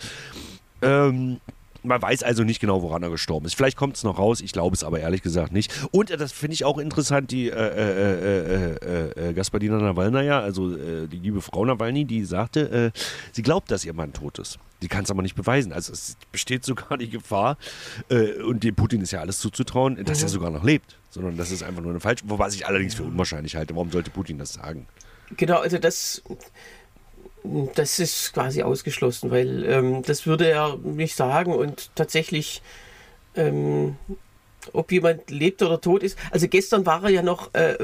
Ähm, man weiß also nicht genau, woran er gestorben ist. Vielleicht kommt es noch raus, ich glaube es aber ehrlich gesagt nicht. Und äh, das finde ich auch interessant, die äh, äh, äh, äh, Gaspadina Nawalnaja, also die liebe Frau Nawalny, die sagte, sie glaubt, dass ihr Mann tot ist. Sie kann es aber nicht beweisen. Also es besteht sogar die Gefahr, äh, und dem Putin ist ja alles zuzutrauen, dass er sogar noch lebt. Sondern das ist einfach nur eine falsche, wobei ich allerdings für unwahrscheinlich halte. Warum sollte Putin das sagen? genau, also das, das ist quasi ausgeschlossen, weil ähm, das würde er nicht sagen und tatsächlich, ähm, ob jemand lebt oder tot ist. Also gestern war er ja noch, äh,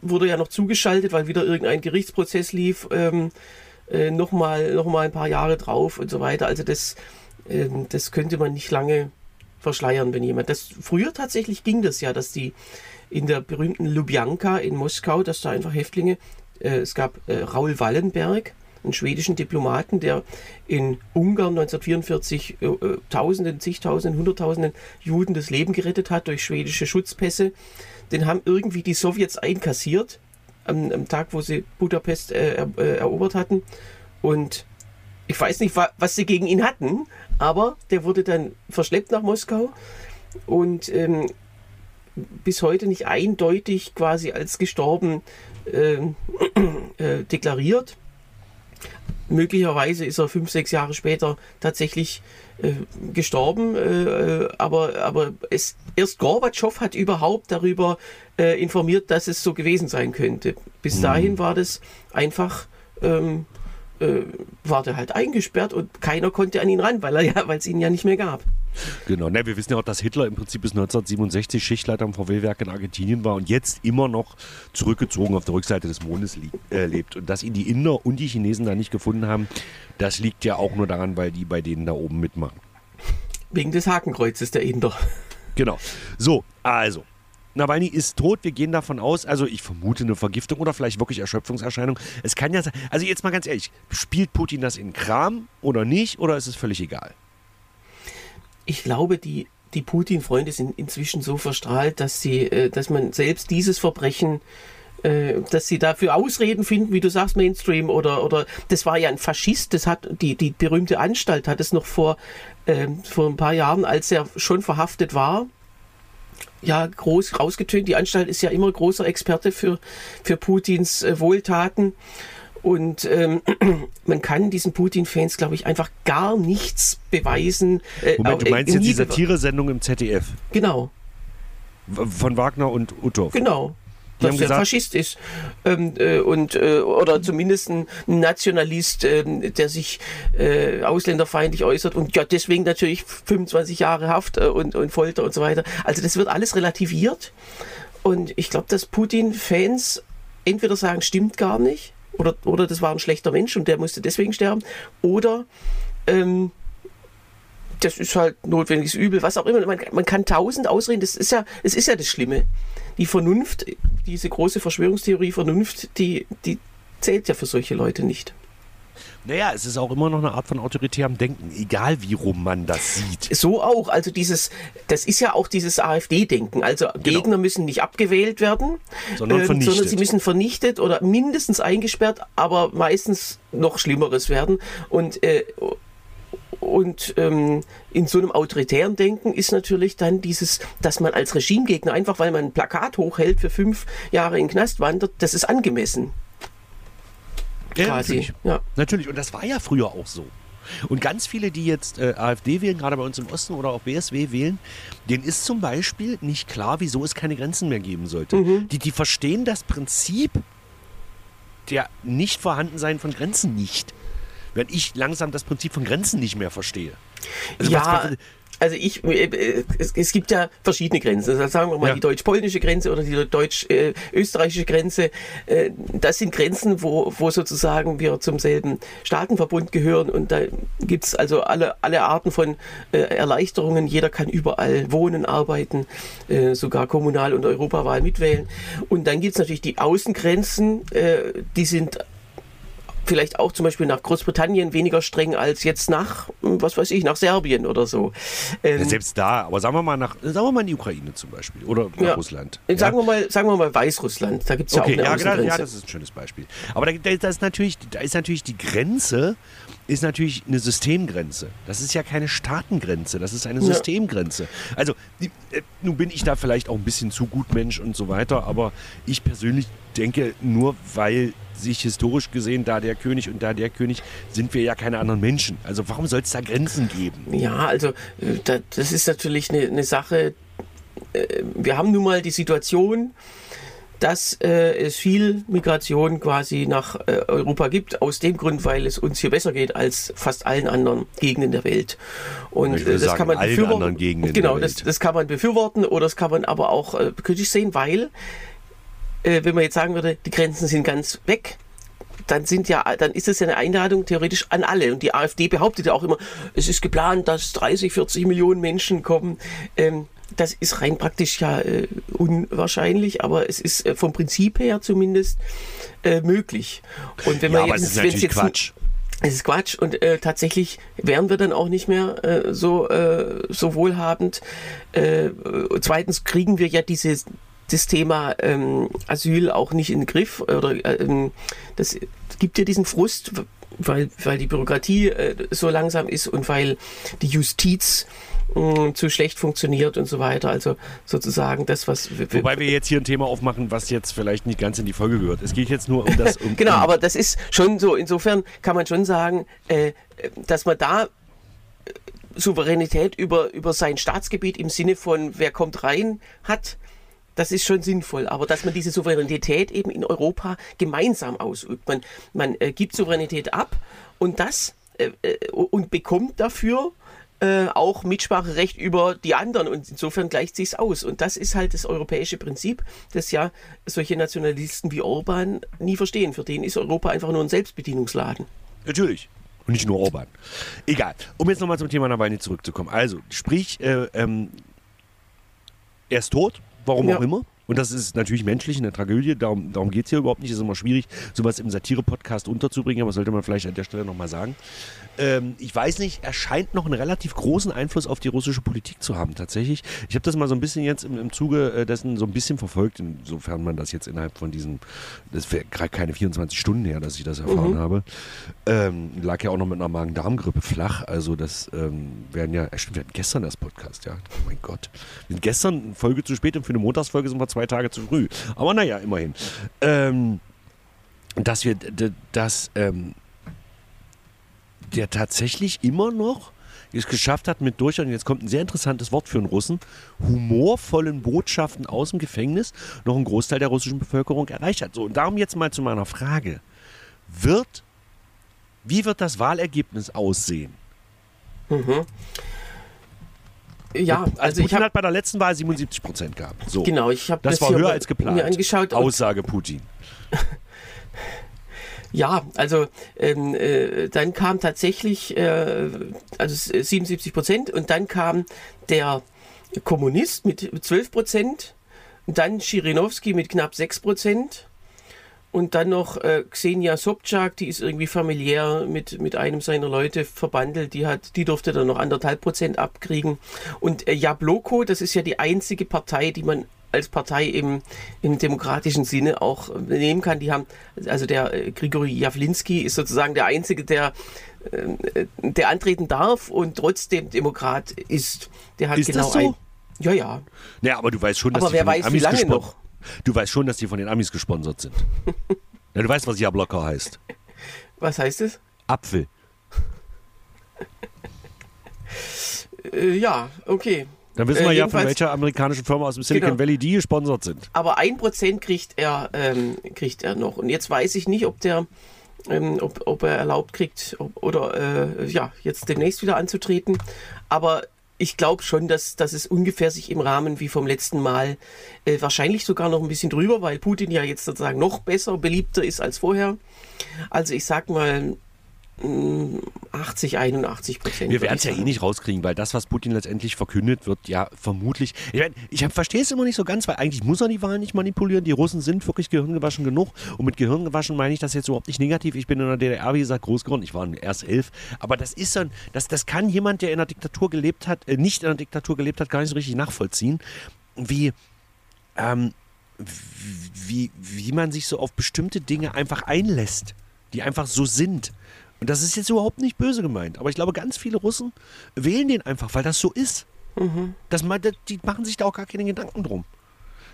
wurde ja noch zugeschaltet, weil wieder irgendein Gerichtsprozess lief, ähm, äh, nochmal noch mal ein paar Jahre drauf und so weiter. Also das, ähm, das könnte man nicht lange verschleiern, wenn jemand. Das früher tatsächlich ging das ja, dass die in der berühmten Lubjanka in Moskau, dass da einfach Häftlinge, äh, es gab äh, Raul Wallenberg, einen schwedischen Diplomaten, der in Ungarn 1944 äh, äh, Tausenden, zigtausenden, Hunderttausenden Juden das Leben gerettet hat durch schwedische Schutzpässe. Den haben irgendwie die Sowjets einkassiert am, am Tag, wo sie Budapest äh, äh, erobert hatten. Und ich weiß nicht, wa was sie gegen ihn hatten, aber der wurde dann verschleppt nach Moskau und ähm, bis heute nicht eindeutig quasi als gestorben ähm, äh, deklariert. Möglicherweise ist er fünf, sechs Jahre später tatsächlich äh, gestorben, äh, aber, aber es, erst Gorbatschow hat überhaupt darüber äh, informiert, dass es so gewesen sein könnte. Bis dahin war das einfach, ähm, äh, war der halt eingesperrt und keiner konnte an ihn ran, weil er ja, weil es ihn ja nicht mehr gab. Genau, ne, wir wissen ja auch, dass Hitler im Prinzip bis 1967 Schichtleiter am VW-Werk in Argentinien war und jetzt immer noch zurückgezogen auf der Rückseite des Mondes äh, lebt. Und dass ihn die Inder und die Chinesen da nicht gefunden haben, das liegt ja auch nur daran, weil die bei denen da oben mitmachen. Wegen des Hakenkreuzes der Inder. Genau. So, also, Nawalny ist tot, wir gehen davon aus, also ich vermute eine Vergiftung oder vielleicht wirklich Erschöpfungserscheinung. Es kann ja sein, also jetzt mal ganz ehrlich, spielt Putin das in Kram oder nicht oder ist es völlig egal? Ich glaube, die, die Putin-Freunde sind inzwischen so verstrahlt, dass sie, äh, dass man selbst dieses Verbrechen äh, dass sie dafür Ausreden finden, wie du sagst, Mainstream oder, oder das war ja ein Faschist, das hat die, die berühmte Anstalt hat es noch vor, äh, vor ein paar Jahren, als er schon verhaftet war, ja, groß rausgetönt. Die Anstalt ist ja immer großer Experte für, für Putins äh, Wohltaten. Und ähm, man kann diesen Putin-Fans, glaube ich, einfach gar nichts beweisen. Äh, Moment, du meinst äh, jetzt die Satire-Sendung im ZDF? Genau. Von Wagner und Uthoff? Genau dass er Faschist ist. Ähm, äh, und, äh, oder zumindest ein Nationalist, äh, der sich äh, ausländerfeindlich äußert und ja, deswegen natürlich 25 Jahre Haft äh, und, und Folter und so weiter. Also das wird alles relativiert. Und ich glaube, dass Putin-Fans entweder sagen, stimmt gar nicht, oder, oder das war ein schlechter Mensch und der musste deswegen sterben, oder ähm, das ist halt notwendiges Übel, was auch immer. Man, man kann tausend ausreden, das ist ja, es ist ja das Schlimme die Vernunft, diese große Verschwörungstheorie Vernunft, die, die zählt ja für solche Leute nicht. Naja, es ist auch immer noch eine Art von autoritärem Denken, egal wie rum man das sieht. So auch. Also dieses, das ist ja auch dieses AfD-Denken. Also genau. Gegner müssen nicht abgewählt werden, sondern, äh, sondern, sie müssen vernichtet oder mindestens eingesperrt, aber meistens noch Schlimmeres werden. Und äh, und ähm, in so einem autoritären Denken ist natürlich dann dieses, dass man als Regimegegner einfach, weil man ein Plakat hochhält, für fünf Jahre in den Knast wandert, das ist angemessen. Ja, quasi. Natürlich. Ja. natürlich. Und das war ja früher auch so. Und ganz viele, die jetzt äh, AfD wählen, gerade bei uns im Osten oder auch BSW wählen, denen ist zum Beispiel nicht klar, wieso es keine Grenzen mehr geben sollte. Mhm. Die, die verstehen das Prinzip der Nicht-Vorhandensein von Grenzen nicht wenn ich langsam das Prinzip von Grenzen nicht mehr verstehe. Also ja, was, also ich, äh, es, es, gibt ja verschiedene Grenzen. Also sagen wir mal ja. die deutsch-polnische Grenze oder die deutsch-österreichische Grenze. Äh, das sind Grenzen, wo, wo sozusagen wir zum selben Staatenverbund gehören und da gibt es also alle, alle Arten von äh, Erleichterungen. Jeder kann überall wohnen, arbeiten, sogar Kommunal- und Europawahl mitwählen. Und dann gibt es natürlich die Außengrenzen, die sind vielleicht auch zum Beispiel nach Großbritannien weniger streng als jetzt nach, was weiß ich, nach Serbien oder so. Ähm, ja, selbst da, aber sagen wir mal nach, sagen wir mal in die Ukraine zum Beispiel oder nach ja, Russland. Sagen, wir mal, sagen wir mal Weißrussland, da gibt es ja okay, auch eine ja, genau, ja, das ist ein schönes Beispiel. Aber da, da, ist natürlich, da ist natürlich die Grenze, ist natürlich eine Systemgrenze. Das ist ja keine Staatengrenze, das ist eine Systemgrenze. Also, äh, nun bin ich da vielleicht auch ein bisschen zu gut Mensch und so weiter, aber ich persönlich denke, nur weil sich historisch gesehen, da der König und da der König, sind wir ja keine anderen Menschen. Also warum soll es da Grenzen geben? Ja, also äh, das ist natürlich eine, eine Sache. Äh, wir haben nun mal die Situation, dass äh, es viel Migration quasi nach äh, Europa gibt, aus dem Grund, weil es uns hier besser geht als fast allen anderen Gegenden der Welt. Und äh, das sagen, kann man befürworten. Genau, das, das, kann man befürworten oder das kann man aber auch kritisch sehen, weil äh, wenn man jetzt sagen würde, die Grenzen sind ganz weg, dann sind ja, dann ist es ja eine Einladung theoretisch an alle. Und die AfD behauptet ja auch immer, es ist geplant, dass 30, 40 Millionen Menschen kommen. Ähm, das ist rein praktisch ja äh, unwahrscheinlich, aber es ist äh, vom Prinzip her zumindest äh, möglich. Und wenn man ja, jetzt, es ist natürlich jetzt Quatsch. Es ist Quatsch und äh, tatsächlich wären wir dann auch nicht mehr äh, so, äh, so wohlhabend. Äh, zweitens kriegen wir ja diese das Thema ähm, Asyl auch nicht in den Griff oder ähm, das gibt ja diesen Frust, weil, weil die Bürokratie äh, so langsam ist und weil die Justiz äh, zu schlecht funktioniert und so weiter. Also sozusagen das, was. Wobei wir jetzt hier ein Thema aufmachen, was jetzt vielleicht nicht ganz in die Folge gehört. Es geht jetzt nur um das. Um genau, aber das ist schon so. Insofern kann man schon sagen, äh, dass man da äh, Souveränität über, über sein Staatsgebiet im Sinne von wer kommt rein hat, das ist schon sinnvoll, aber dass man diese Souveränität eben in Europa gemeinsam ausübt. Man, man äh, gibt Souveränität ab und das äh, äh, und bekommt dafür äh, auch Mitspracherecht über die anderen und insofern gleicht sich's aus. Und das ist halt das europäische Prinzip, das ja solche Nationalisten wie Orban nie verstehen. Für den ist Europa einfach nur ein Selbstbedienungsladen. Natürlich. Und nicht nur Orban. Egal. Um jetzt nochmal zum Thema Nawalny zurückzukommen. Also, sprich, äh, ähm, er ist tot, warum Ja. auch immer. Und das ist natürlich menschlich eine Tragödie, darum, darum geht es hier überhaupt nicht. Es ist immer schwierig, sowas im Satire-Podcast unterzubringen, aber das sollte man vielleicht an der Stelle nochmal sagen. Ähm, ich weiß nicht, er scheint noch einen relativ großen Einfluss auf die russische Politik zu haben, tatsächlich. Ich habe das mal so ein bisschen jetzt im, im Zuge äh, dessen so ein bisschen verfolgt, insofern man das jetzt innerhalb von diesen, das wäre gerade keine 24 Stunden her, dass ich das erfahren habe. Ähm, lag ja auch noch mit einer Magen-Darm-Grippe flach, also das ähm, werden ja, stimmt, wir hatten gestern das Podcast, ja. Oh mein Gott. Wir sind gestern eine Folge zu spät und für eine Montagsfolge sind wir zwei Tage zu früh. Aber naja, immerhin. Ähm, dass wir, dass ähm, der tatsächlich immer noch es geschafft hat mit durch, und jetzt kommt ein sehr interessantes Wort für einen Russen, humorvollen Botschaften aus dem Gefängnis noch einen Großteil der russischen Bevölkerung erreicht hat. So, und darum jetzt mal zu meiner Frage. Wird, wie wird das Wahlergebnis aussehen? Ja, also ich Putin habe hat bei der letzten Wahl 77 Prozent gehabt. So. genau, ich habe Das, war hier höher als geplant. mir angeschaut. Aussage Putin. Ja, also ähm, äh, dann kam tatsächlich äh, also s- 77 Prozent und dann kam der Kommunist mit 12 Prozent, dann Schirinowski mit knapp 6 Prozent und dann noch äh, Xenia Sobczak, die ist irgendwie familiär mit, mit einem seiner Leute verbandelt, die hat, die durfte dann noch anderthalb Prozent abkriegen. Und äh, Jabloko, das ist ja die einzige Partei, die man als Partei im, im demokratischen Sinne auch nehmen kann. Die haben, also der äh, Grigori Jawlinski ist sozusagen der einzige, der äh, der antreten darf und trotzdem Demokrat ist. Der hat Ist genau das so? ein. Ja, ja. Ja, aber du weißt schon, dass Aber die wer weiß, wie lange noch? Du weißt schon, dass die von den Amis gesponsert sind. ja, du weißt, was Jablocka heißt. Was heißt es? Apfel. Äh, ja, okay. Dann wissen Äh, wir ja, von welcher amerikanischen Firma aus dem Silicon Genau. Valley die gesponsert sind. Aber ein Prozent kriegt er, ähm, kriegt er noch. Und jetzt weiß ich nicht, ob der, ähm, ob, ob er erlaubt kriegt ob, oder äh, ja, jetzt demnächst wieder anzutreten. Aber ich glaube schon, dass, dass es ungefähr sich im Rahmen wie vom letzten Mal, äh, wahrscheinlich sogar noch ein bisschen drüber, weil Putin ja jetzt sozusagen noch besser, beliebter ist als vorher. Also ich sag mal 80, 81 Prozent. Wir werden es ja eh nicht rauskriegen, weil das, was Putin letztendlich verkündet, wird ja vermutlich. Ich, mein, ich verstehe es immer nicht so ganz, weil eigentlich muss er die Wahlen nicht manipulieren. Die Russen sind wirklich gehirngewaschen genug. Und mit Gehirngewaschen meine ich das jetzt überhaupt nicht negativ. Ich bin in der DDR, wie gesagt, groß geworden. Ich war erst elf. Aber das ist dann, das, das kann jemand, der in der Diktatur gelebt hat, äh, nicht in der Diktatur gelebt hat, gar nicht so richtig nachvollziehen, wie. Ähm, wie, wie man sich so auf bestimmte Dinge einfach einlässt, die einfach so sind. Und das ist jetzt überhaupt nicht böse gemeint, aber ich glaube, ganz viele Russen wählen den einfach, weil das so ist. Ma- das- die machen sich da auch gar keine Gedanken drum.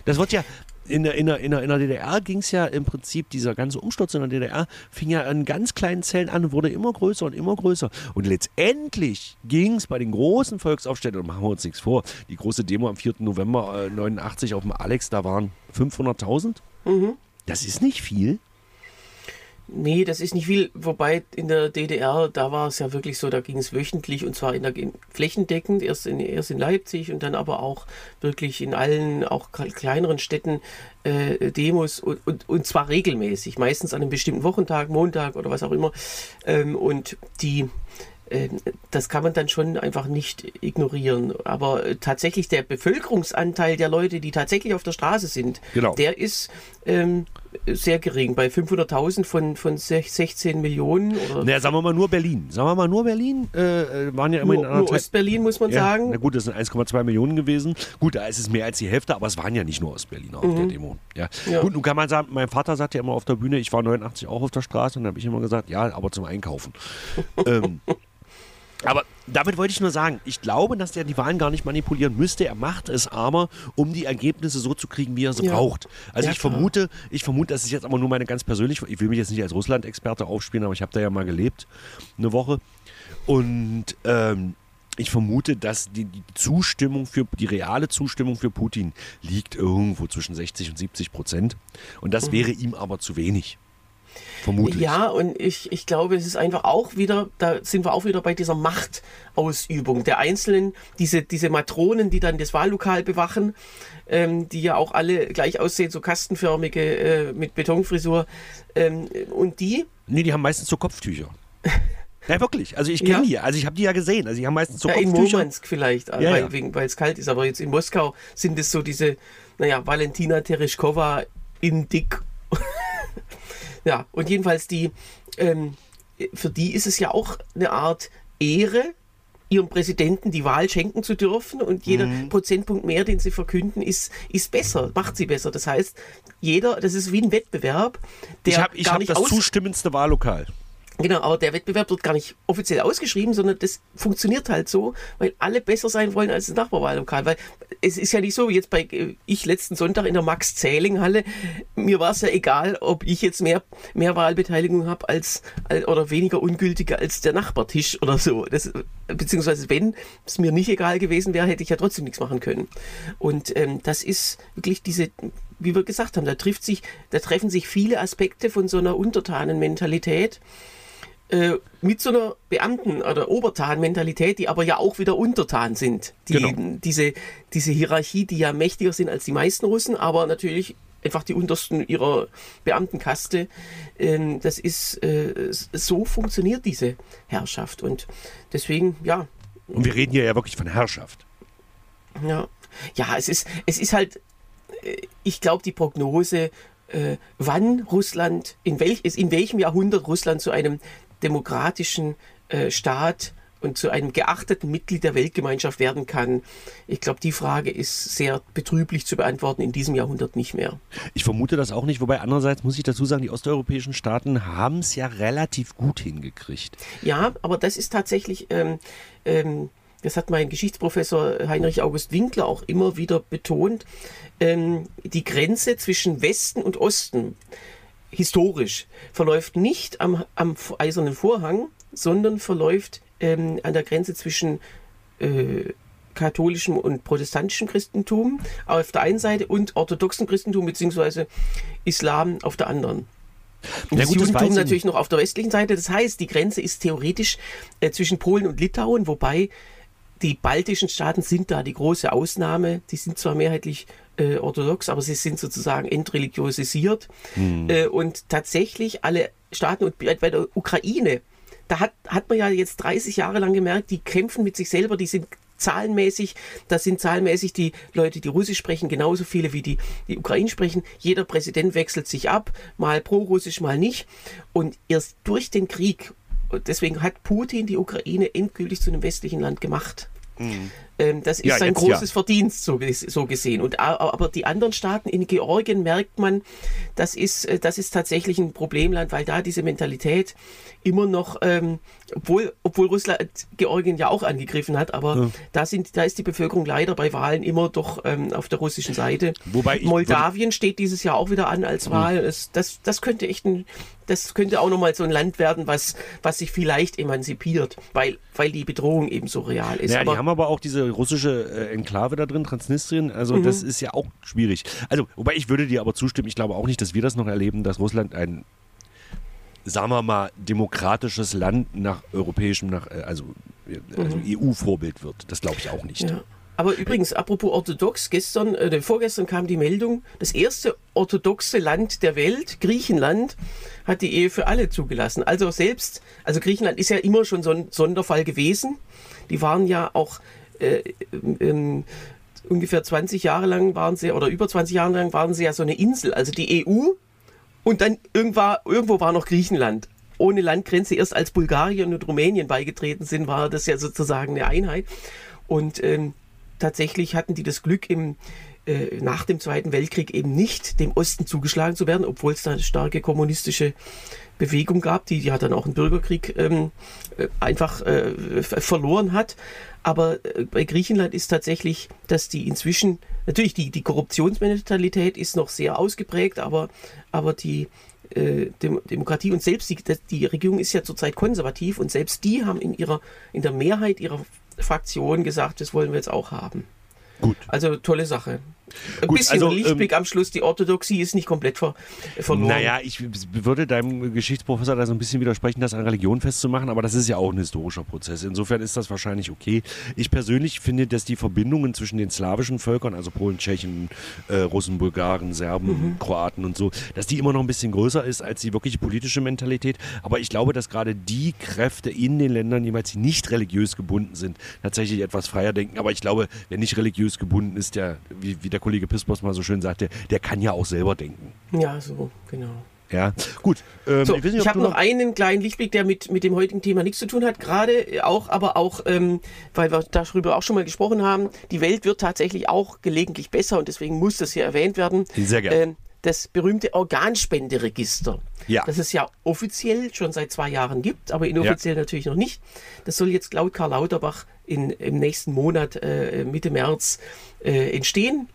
Das wird ja, in der, in der, in der, DDR ging es ja im Prinzip, dieser ganze Umsturz in der DDR fing ja an ganz kleinen Zellen an und wurde immer größer und immer größer. Und letztendlich ging es bei den großen Volksaufständen, und machen wir uns nichts vor, die große Demo am 4. November äh, 89 auf dem Alex, da waren 500.000. Das ist nicht viel. Nee, das ist nicht viel. Wobei in der DDR, da war es ja wirklich so, da ging es wöchentlich und zwar in der, flächendeckend, erst in, erst in Leipzig und dann aber auch wirklich in allen, auch kle- kleineren Städten äh, Demos und, und, und zwar regelmäßig, meistens an einem bestimmten Wochentag, Montag oder was auch immer. Ähm, und die, äh, das kann man dann schon einfach nicht ignorieren. Aber äh, tatsächlich der Bevölkerungsanteil der Leute, die tatsächlich auf der Straße sind, Genau. der ist ähm, sehr gering. Bei 500.000 von, von sech- 16 Millionen oder Naja, sagen wir mal nur Berlin. Sagen wir mal nur Berlin, äh, äh, waren ja immerhin nur, nur Ostberlin, muss man Ja, sagen. Na gut, das sind 1,2 Millionen gewesen. Gut, da ist es mehr als die Hälfte, aber es waren ja nicht nur Ostberliner auf der Demo. Ja. Mhm. Ja. Gut, nun kann man sagen, mein Vater sagt ja immer auf der Bühne, ich war 89 auch auf der Straße und da habe ich immer gesagt, ja, aber zum Einkaufen. ähm, aber damit wollte ich nur sagen, ich glaube, dass der die Wahlen gar nicht manipulieren müsste. Er macht es aber, um die Ergebnisse so zu kriegen, wie er sie Ja. braucht. Also Ja, ich klar. vermute, ich vermute, das ist jetzt aber nur meine ganz persönliche, ich will mich jetzt nicht als Russland-Experte aufspielen, aber ich habe da ja mal gelebt, eine Woche. Und ähm, ich vermute, dass die, die Zustimmung für die reale Zustimmung für Putin liegt irgendwo zwischen 60 und 70 Prozent. Und das wäre ihm aber zu wenig. Vermutlich. Ja, und ich, ich glaube, es ist einfach auch wieder, da sind wir auch wieder bei dieser Machtausübung der Einzelnen, diese, diese Matronen, die dann das Wahllokal bewachen, ähm, die ja auch alle gleich aussehen, so kastenförmige äh, mit Betonfrisur. Ähm, und die, Nee, die haben meistens so Kopftücher. Ja, wirklich. Also ich kenne Ja. die. Also ich habe die ja gesehen. Also die haben meistens so Ja, in. Murmansk vielleicht, äh, Ja, weil ja. wegen- weil es kalt ist. Aber jetzt in Moskau sind es so diese, naja, Valentina Tereshkova in dick. Ja, und jedenfalls die, ähm, für die ist es ja auch eine Art Ehre, ihrem Präsidenten die Wahl schenken zu dürfen und jeder Mhm. Prozentpunkt mehr, den sie verkünden, ist, ist besser, macht sie besser. Das heißt, jeder, das ist wie ein Wettbewerb, der Ich habe ich gar hab nicht das zustimmendste Wahllokal. Genau, aber der Wettbewerb wird gar nicht offiziell ausgeschrieben, sondern das funktioniert halt so, weil alle besser sein wollen als das Nachbarwahllokal. Weil es ist ja nicht so, wie jetzt bei äh, ich letzten Sonntag in der Max-Zähling-Halle, mir war es ja egal, ob ich jetzt mehr, mehr Wahlbeteiligung habe als, als oder weniger ungültige als der Nachbartisch oder so. Das, beziehungsweise wenn es mir nicht egal gewesen wäre, hätte ich ja trotzdem nichts machen können. Und ähm, das ist wirklich diese, wie wir gesagt haben, da trifft sich, da treffen sich viele Aspekte von so einer Untertanenmentalität äh, mit so einer Beamten- oder Obertan-Mentalität, die aber ja auch wieder untertan sind. Die, Genau. diese, diese Hierarchie, die ja mächtiger sind als die meisten Russen, aber natürlich einfach die untersten ihrer Beamtenkaste. Ähm, das ist, äh, so funktioniert diese Herrschaft. Und deswegen, ja, Und wir reden hier ja wirklich von Herrschaft. ja, ja es, ist, es ist halt, äh, ich glaube, die Prognose, äh, wann Russland, in, welch, in welchem Jahrhundert Russland zu einem demokratischen äh, Staat und zu einem geachteten Mitglied der Weltgemeinschaft werden kann, ich glaube, die Frage ist sehr betrüblich zu beantworten in diesem Jahrhundert nicht mehr. Ich vermute das auch nicht, wobei andererseits muss ich dazu sagen, die osteuropäischen Staaten haben es ja relativ gut hingekriegt. Ja, aber das ist tatsächlich, ähm, ähm, das hat mein Geschichtsprofessor Heinrich August Winkler auch immer wieder betont, ähm, die Grenze zwischen Westen und Osten historisch verläuft nicht am, am eisernen Vorhang, sondern verläuft ähm, an der Grenze zwischen äh, katholischem und protestantischem Christentum auf der einen Seite und orthodoxem Christentum bzw. Islam auf der anderen. Und Ja das gut, das Judentum ich natürlich noch auf der westlichen Seite. Das heißt, die Grenze ist theoretisch äh, zwischen Polen und Litauen, wobei die baltischen Staaten sind da die große Ausnahme. Die sind zwar mehrheitlich äh, orthodox, aber sie sind sozusagen entreligiosisiert. Äh, und tatsächlich alle Staaten und bei der Ukraine, da hat, hat man ja jetzt 30 Jahre lang gemerkt, die kämpfen mit sich selber, die sind zahlenmäßig, das sind zahlenmäßig die Leute, die Russisch sprechen, genauso viele wie die, die Ukraine sprechen. Jeder Präsident wechselt sich ab, mal pro-russisch, mal nicht. Und erst durch den Krieg, und deswegen hat Putin die Ukraine endgültig zu einem westlichen Land gemacht. Ähm, das ist Ja, sein jetzt ja. großes Verdienst, so, so gesehen. Und, aber die anderen Staaten in Georgien merkt man, das ist, äh, das ist tatsächlich ein Problemland, weil da diese Mentalität immer noch, ähm, obwohl, obwohl Russland Georgien ja auch angegriffen hat, aber da, sind, da ist die Bevölkerung leider bei Wahlen immer doch ähm, auf der russischen Seite. Wobei ich Moldawien steht dieses Jahr auch wieder an als Wahl. Das, das, das könnte echt ein, das könnte auch nochmal so ein Land werden, was, was sich vielleicht emanzipiert, weil, weil die Bedrohung eben so real ist. Ja, aber, die haben aber auch diese russische äh, Enklave da drin, Transnistrien. Also Mhm. das ist ja auch schwierig. Also, wobei ich würde dir aber zustimmen, ich glaube auch nicht, dass wir das noch erleben, dass Russland ein, sagen wir mal, demokratisches Land nach europäischem, nach, äh, also, äh, also EU-Vorbild wird. Das glaube ich auch nicht. Mhm. Ja. Aber übrigens, apropos orthodox, gestern, äh, vorgestern kam die Meldung, das erste orthodoxe Land der Welt, Griechenland, hat die Ehe für alle zugelassen. Also selbst, also Griechenland ist ja immer schon so ein Sonderfall gewesen. Die waren ja auch äh, ähm, ungefähr 20 Jahre lang waren sie, oder über 20 Jahre lang waren sie ja so eine Insel, also die EU und dann irgendwo, irgendwo war noch Griechenland. Ohne Landgrenze, erst als Bulgarien und Rumänien beigetreten sind, war das ja sozusagen eine Einheit. Und ähm, tatsächlich hatten die das Glück, im, äh, nach dem Zweiten Weltkrieg eben nicht dem Osten zugeschlagen zu werden, obwohl es da eine starke kommunistische Bewegung gab, die ja dann auch einen Bürgerkrieg ähm, äh, einfach äh, verloren hat. Aber äh, bei Griechenland ist tatsächlich, dass die inzwischen, natürlich die, die Korruptionsmentalität ist noch sehr ausgeprägt, aber, aber die äh, Dem Demokratie und selbst die, die Regierung ist ja zurzeit konservativ und selbst die haben in ihrer, in der Mehrheit ihrer Fraktion gesagt, das wollen wir jetzt auch haben. Gut. Also tolle Sache. Ein Gut, bisschen also, Lichtblick am Schluss. Die Orthodoxie ist nicht komplett ver verloren. Naja, ich würde deinem Geschichtsprofessor da so ein bisschen widersprechen, das an Religion festzumachen, aber das ist ja auch ein historischer Prozess. Insofern ist das wahrscheinlich okay. Ich persönlich finde, dass die Verbindungen zwischen den slawischen Völkern, also Polen, Tschechen, äh, Russen, Bulgaren, Serben, Mhm. Kroaten und so, dass die immer noch ein bisschen größer ist als die wirkliche politische Mentalität. Aber ich glaube, dass gerade die Kräfte in den Ländern jeweils, die nicht religiös gebunden sind, tatsächlich etwas freier denken. Aber ich glaube, wer nicht religiös gebunden ist, der, wie, wie der Kollege Pispos mal so schön sagte, der kann ja auch selber denken. Ja, so, genau. Ja, gut. Ähm, So, ich ich habe du noch einen kleinen Lichtblick, der mit, mit dem heutigen Thema nichts zu tun hat. Gerade auch, aber auch, ähm, weil wir darüber auch schon mal gesprochen haben, die Welt wird tatsächlich auch gelegentlich besser und deswegen muss das hier erwähnt werden. Sehr gerne. Ähm, das berühmte Organspenderegister, Ja. das es ja offiziell schon seit zwei Jahren gibt, aber inoffiziell natürlich noch nicht. Das soll jetzt laut Karl Lauterbach in, im nächsten Monat, äh, Mitte März, äh, entstehen.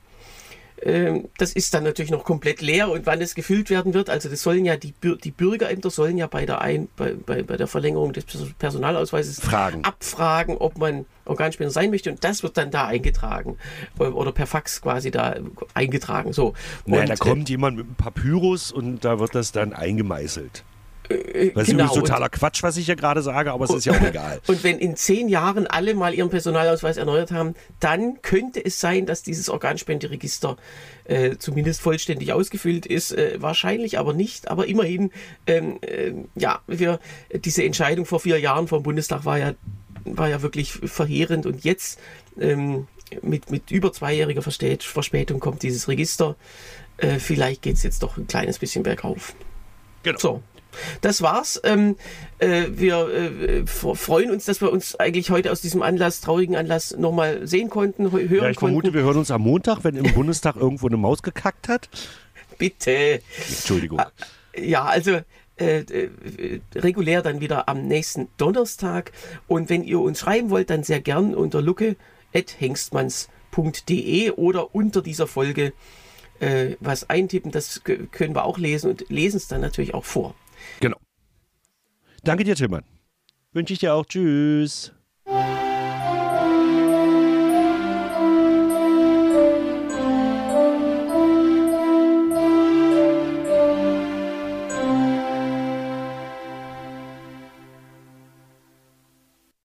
Ähm, das ist dann natürlich noch komplett leer und wann es gefüllt werden wird, also das sollen ja die, die Bürgerämter sollen ja bei der, Ein bei, bei, bei der Verlängerung des Pers- Personalausweises Fragen. abfragen, ob man Organspender sein möchte und das wird dann da eingetragen äh, oder per Fax quasi da eingetragen. So. Naja, und, da äh, kommt jemand mit einem Papyrus und da wird das dann eingemeißelt. Das ist genau, übrigens totaler Quatsch, was ich hier gerade sage, aber es ist ja auch egal. Und wenn in zehn Jahren alle mal ihren Personalausweis erneuert haben, dann könnte es sein, dass dieses Organspenderegister äh, zumindest vollständig ausgefüllt ist. Äh, wahrscheinlich aber nicht. Aber immerhin, ähm, äh, ja, wir, diese Entscheidung vor vier Jahren vom Bundestag war ja, war ja wirklich verheerend. Und jetzt ähm, mit, mit über zweijähriger Verspätung kommt dieses Register. Äh, vielleicht geht es jetzt doch ein kleines bisschen bergauf. Genau. So. Das war's. Ähm, äh, wir äh, freuen uns, dass wir uns eigentlich heute aus diesem Anlass, traurigen Anlass, nochmal sehen konnten, hören Ja, ich konnten. vermute, wir hören uns am Montag, wenn im Bundestag irgendwo eine Maus gekackt hat. Bitte. Entschuldigung. Ja, also äh, äh, regulär dann wieder am nächsten Donnerstag. Und wenn ihr uns schreiben wollt, dann sehr gern unter lucke.hengstmanns.de oder unter dieser Folge äh, was eintippen. Das können wir auch lesen und lesen es dann natürlich auch vor. Danke dir, Tillmann. Wünsche ich dir auch. Tschüss.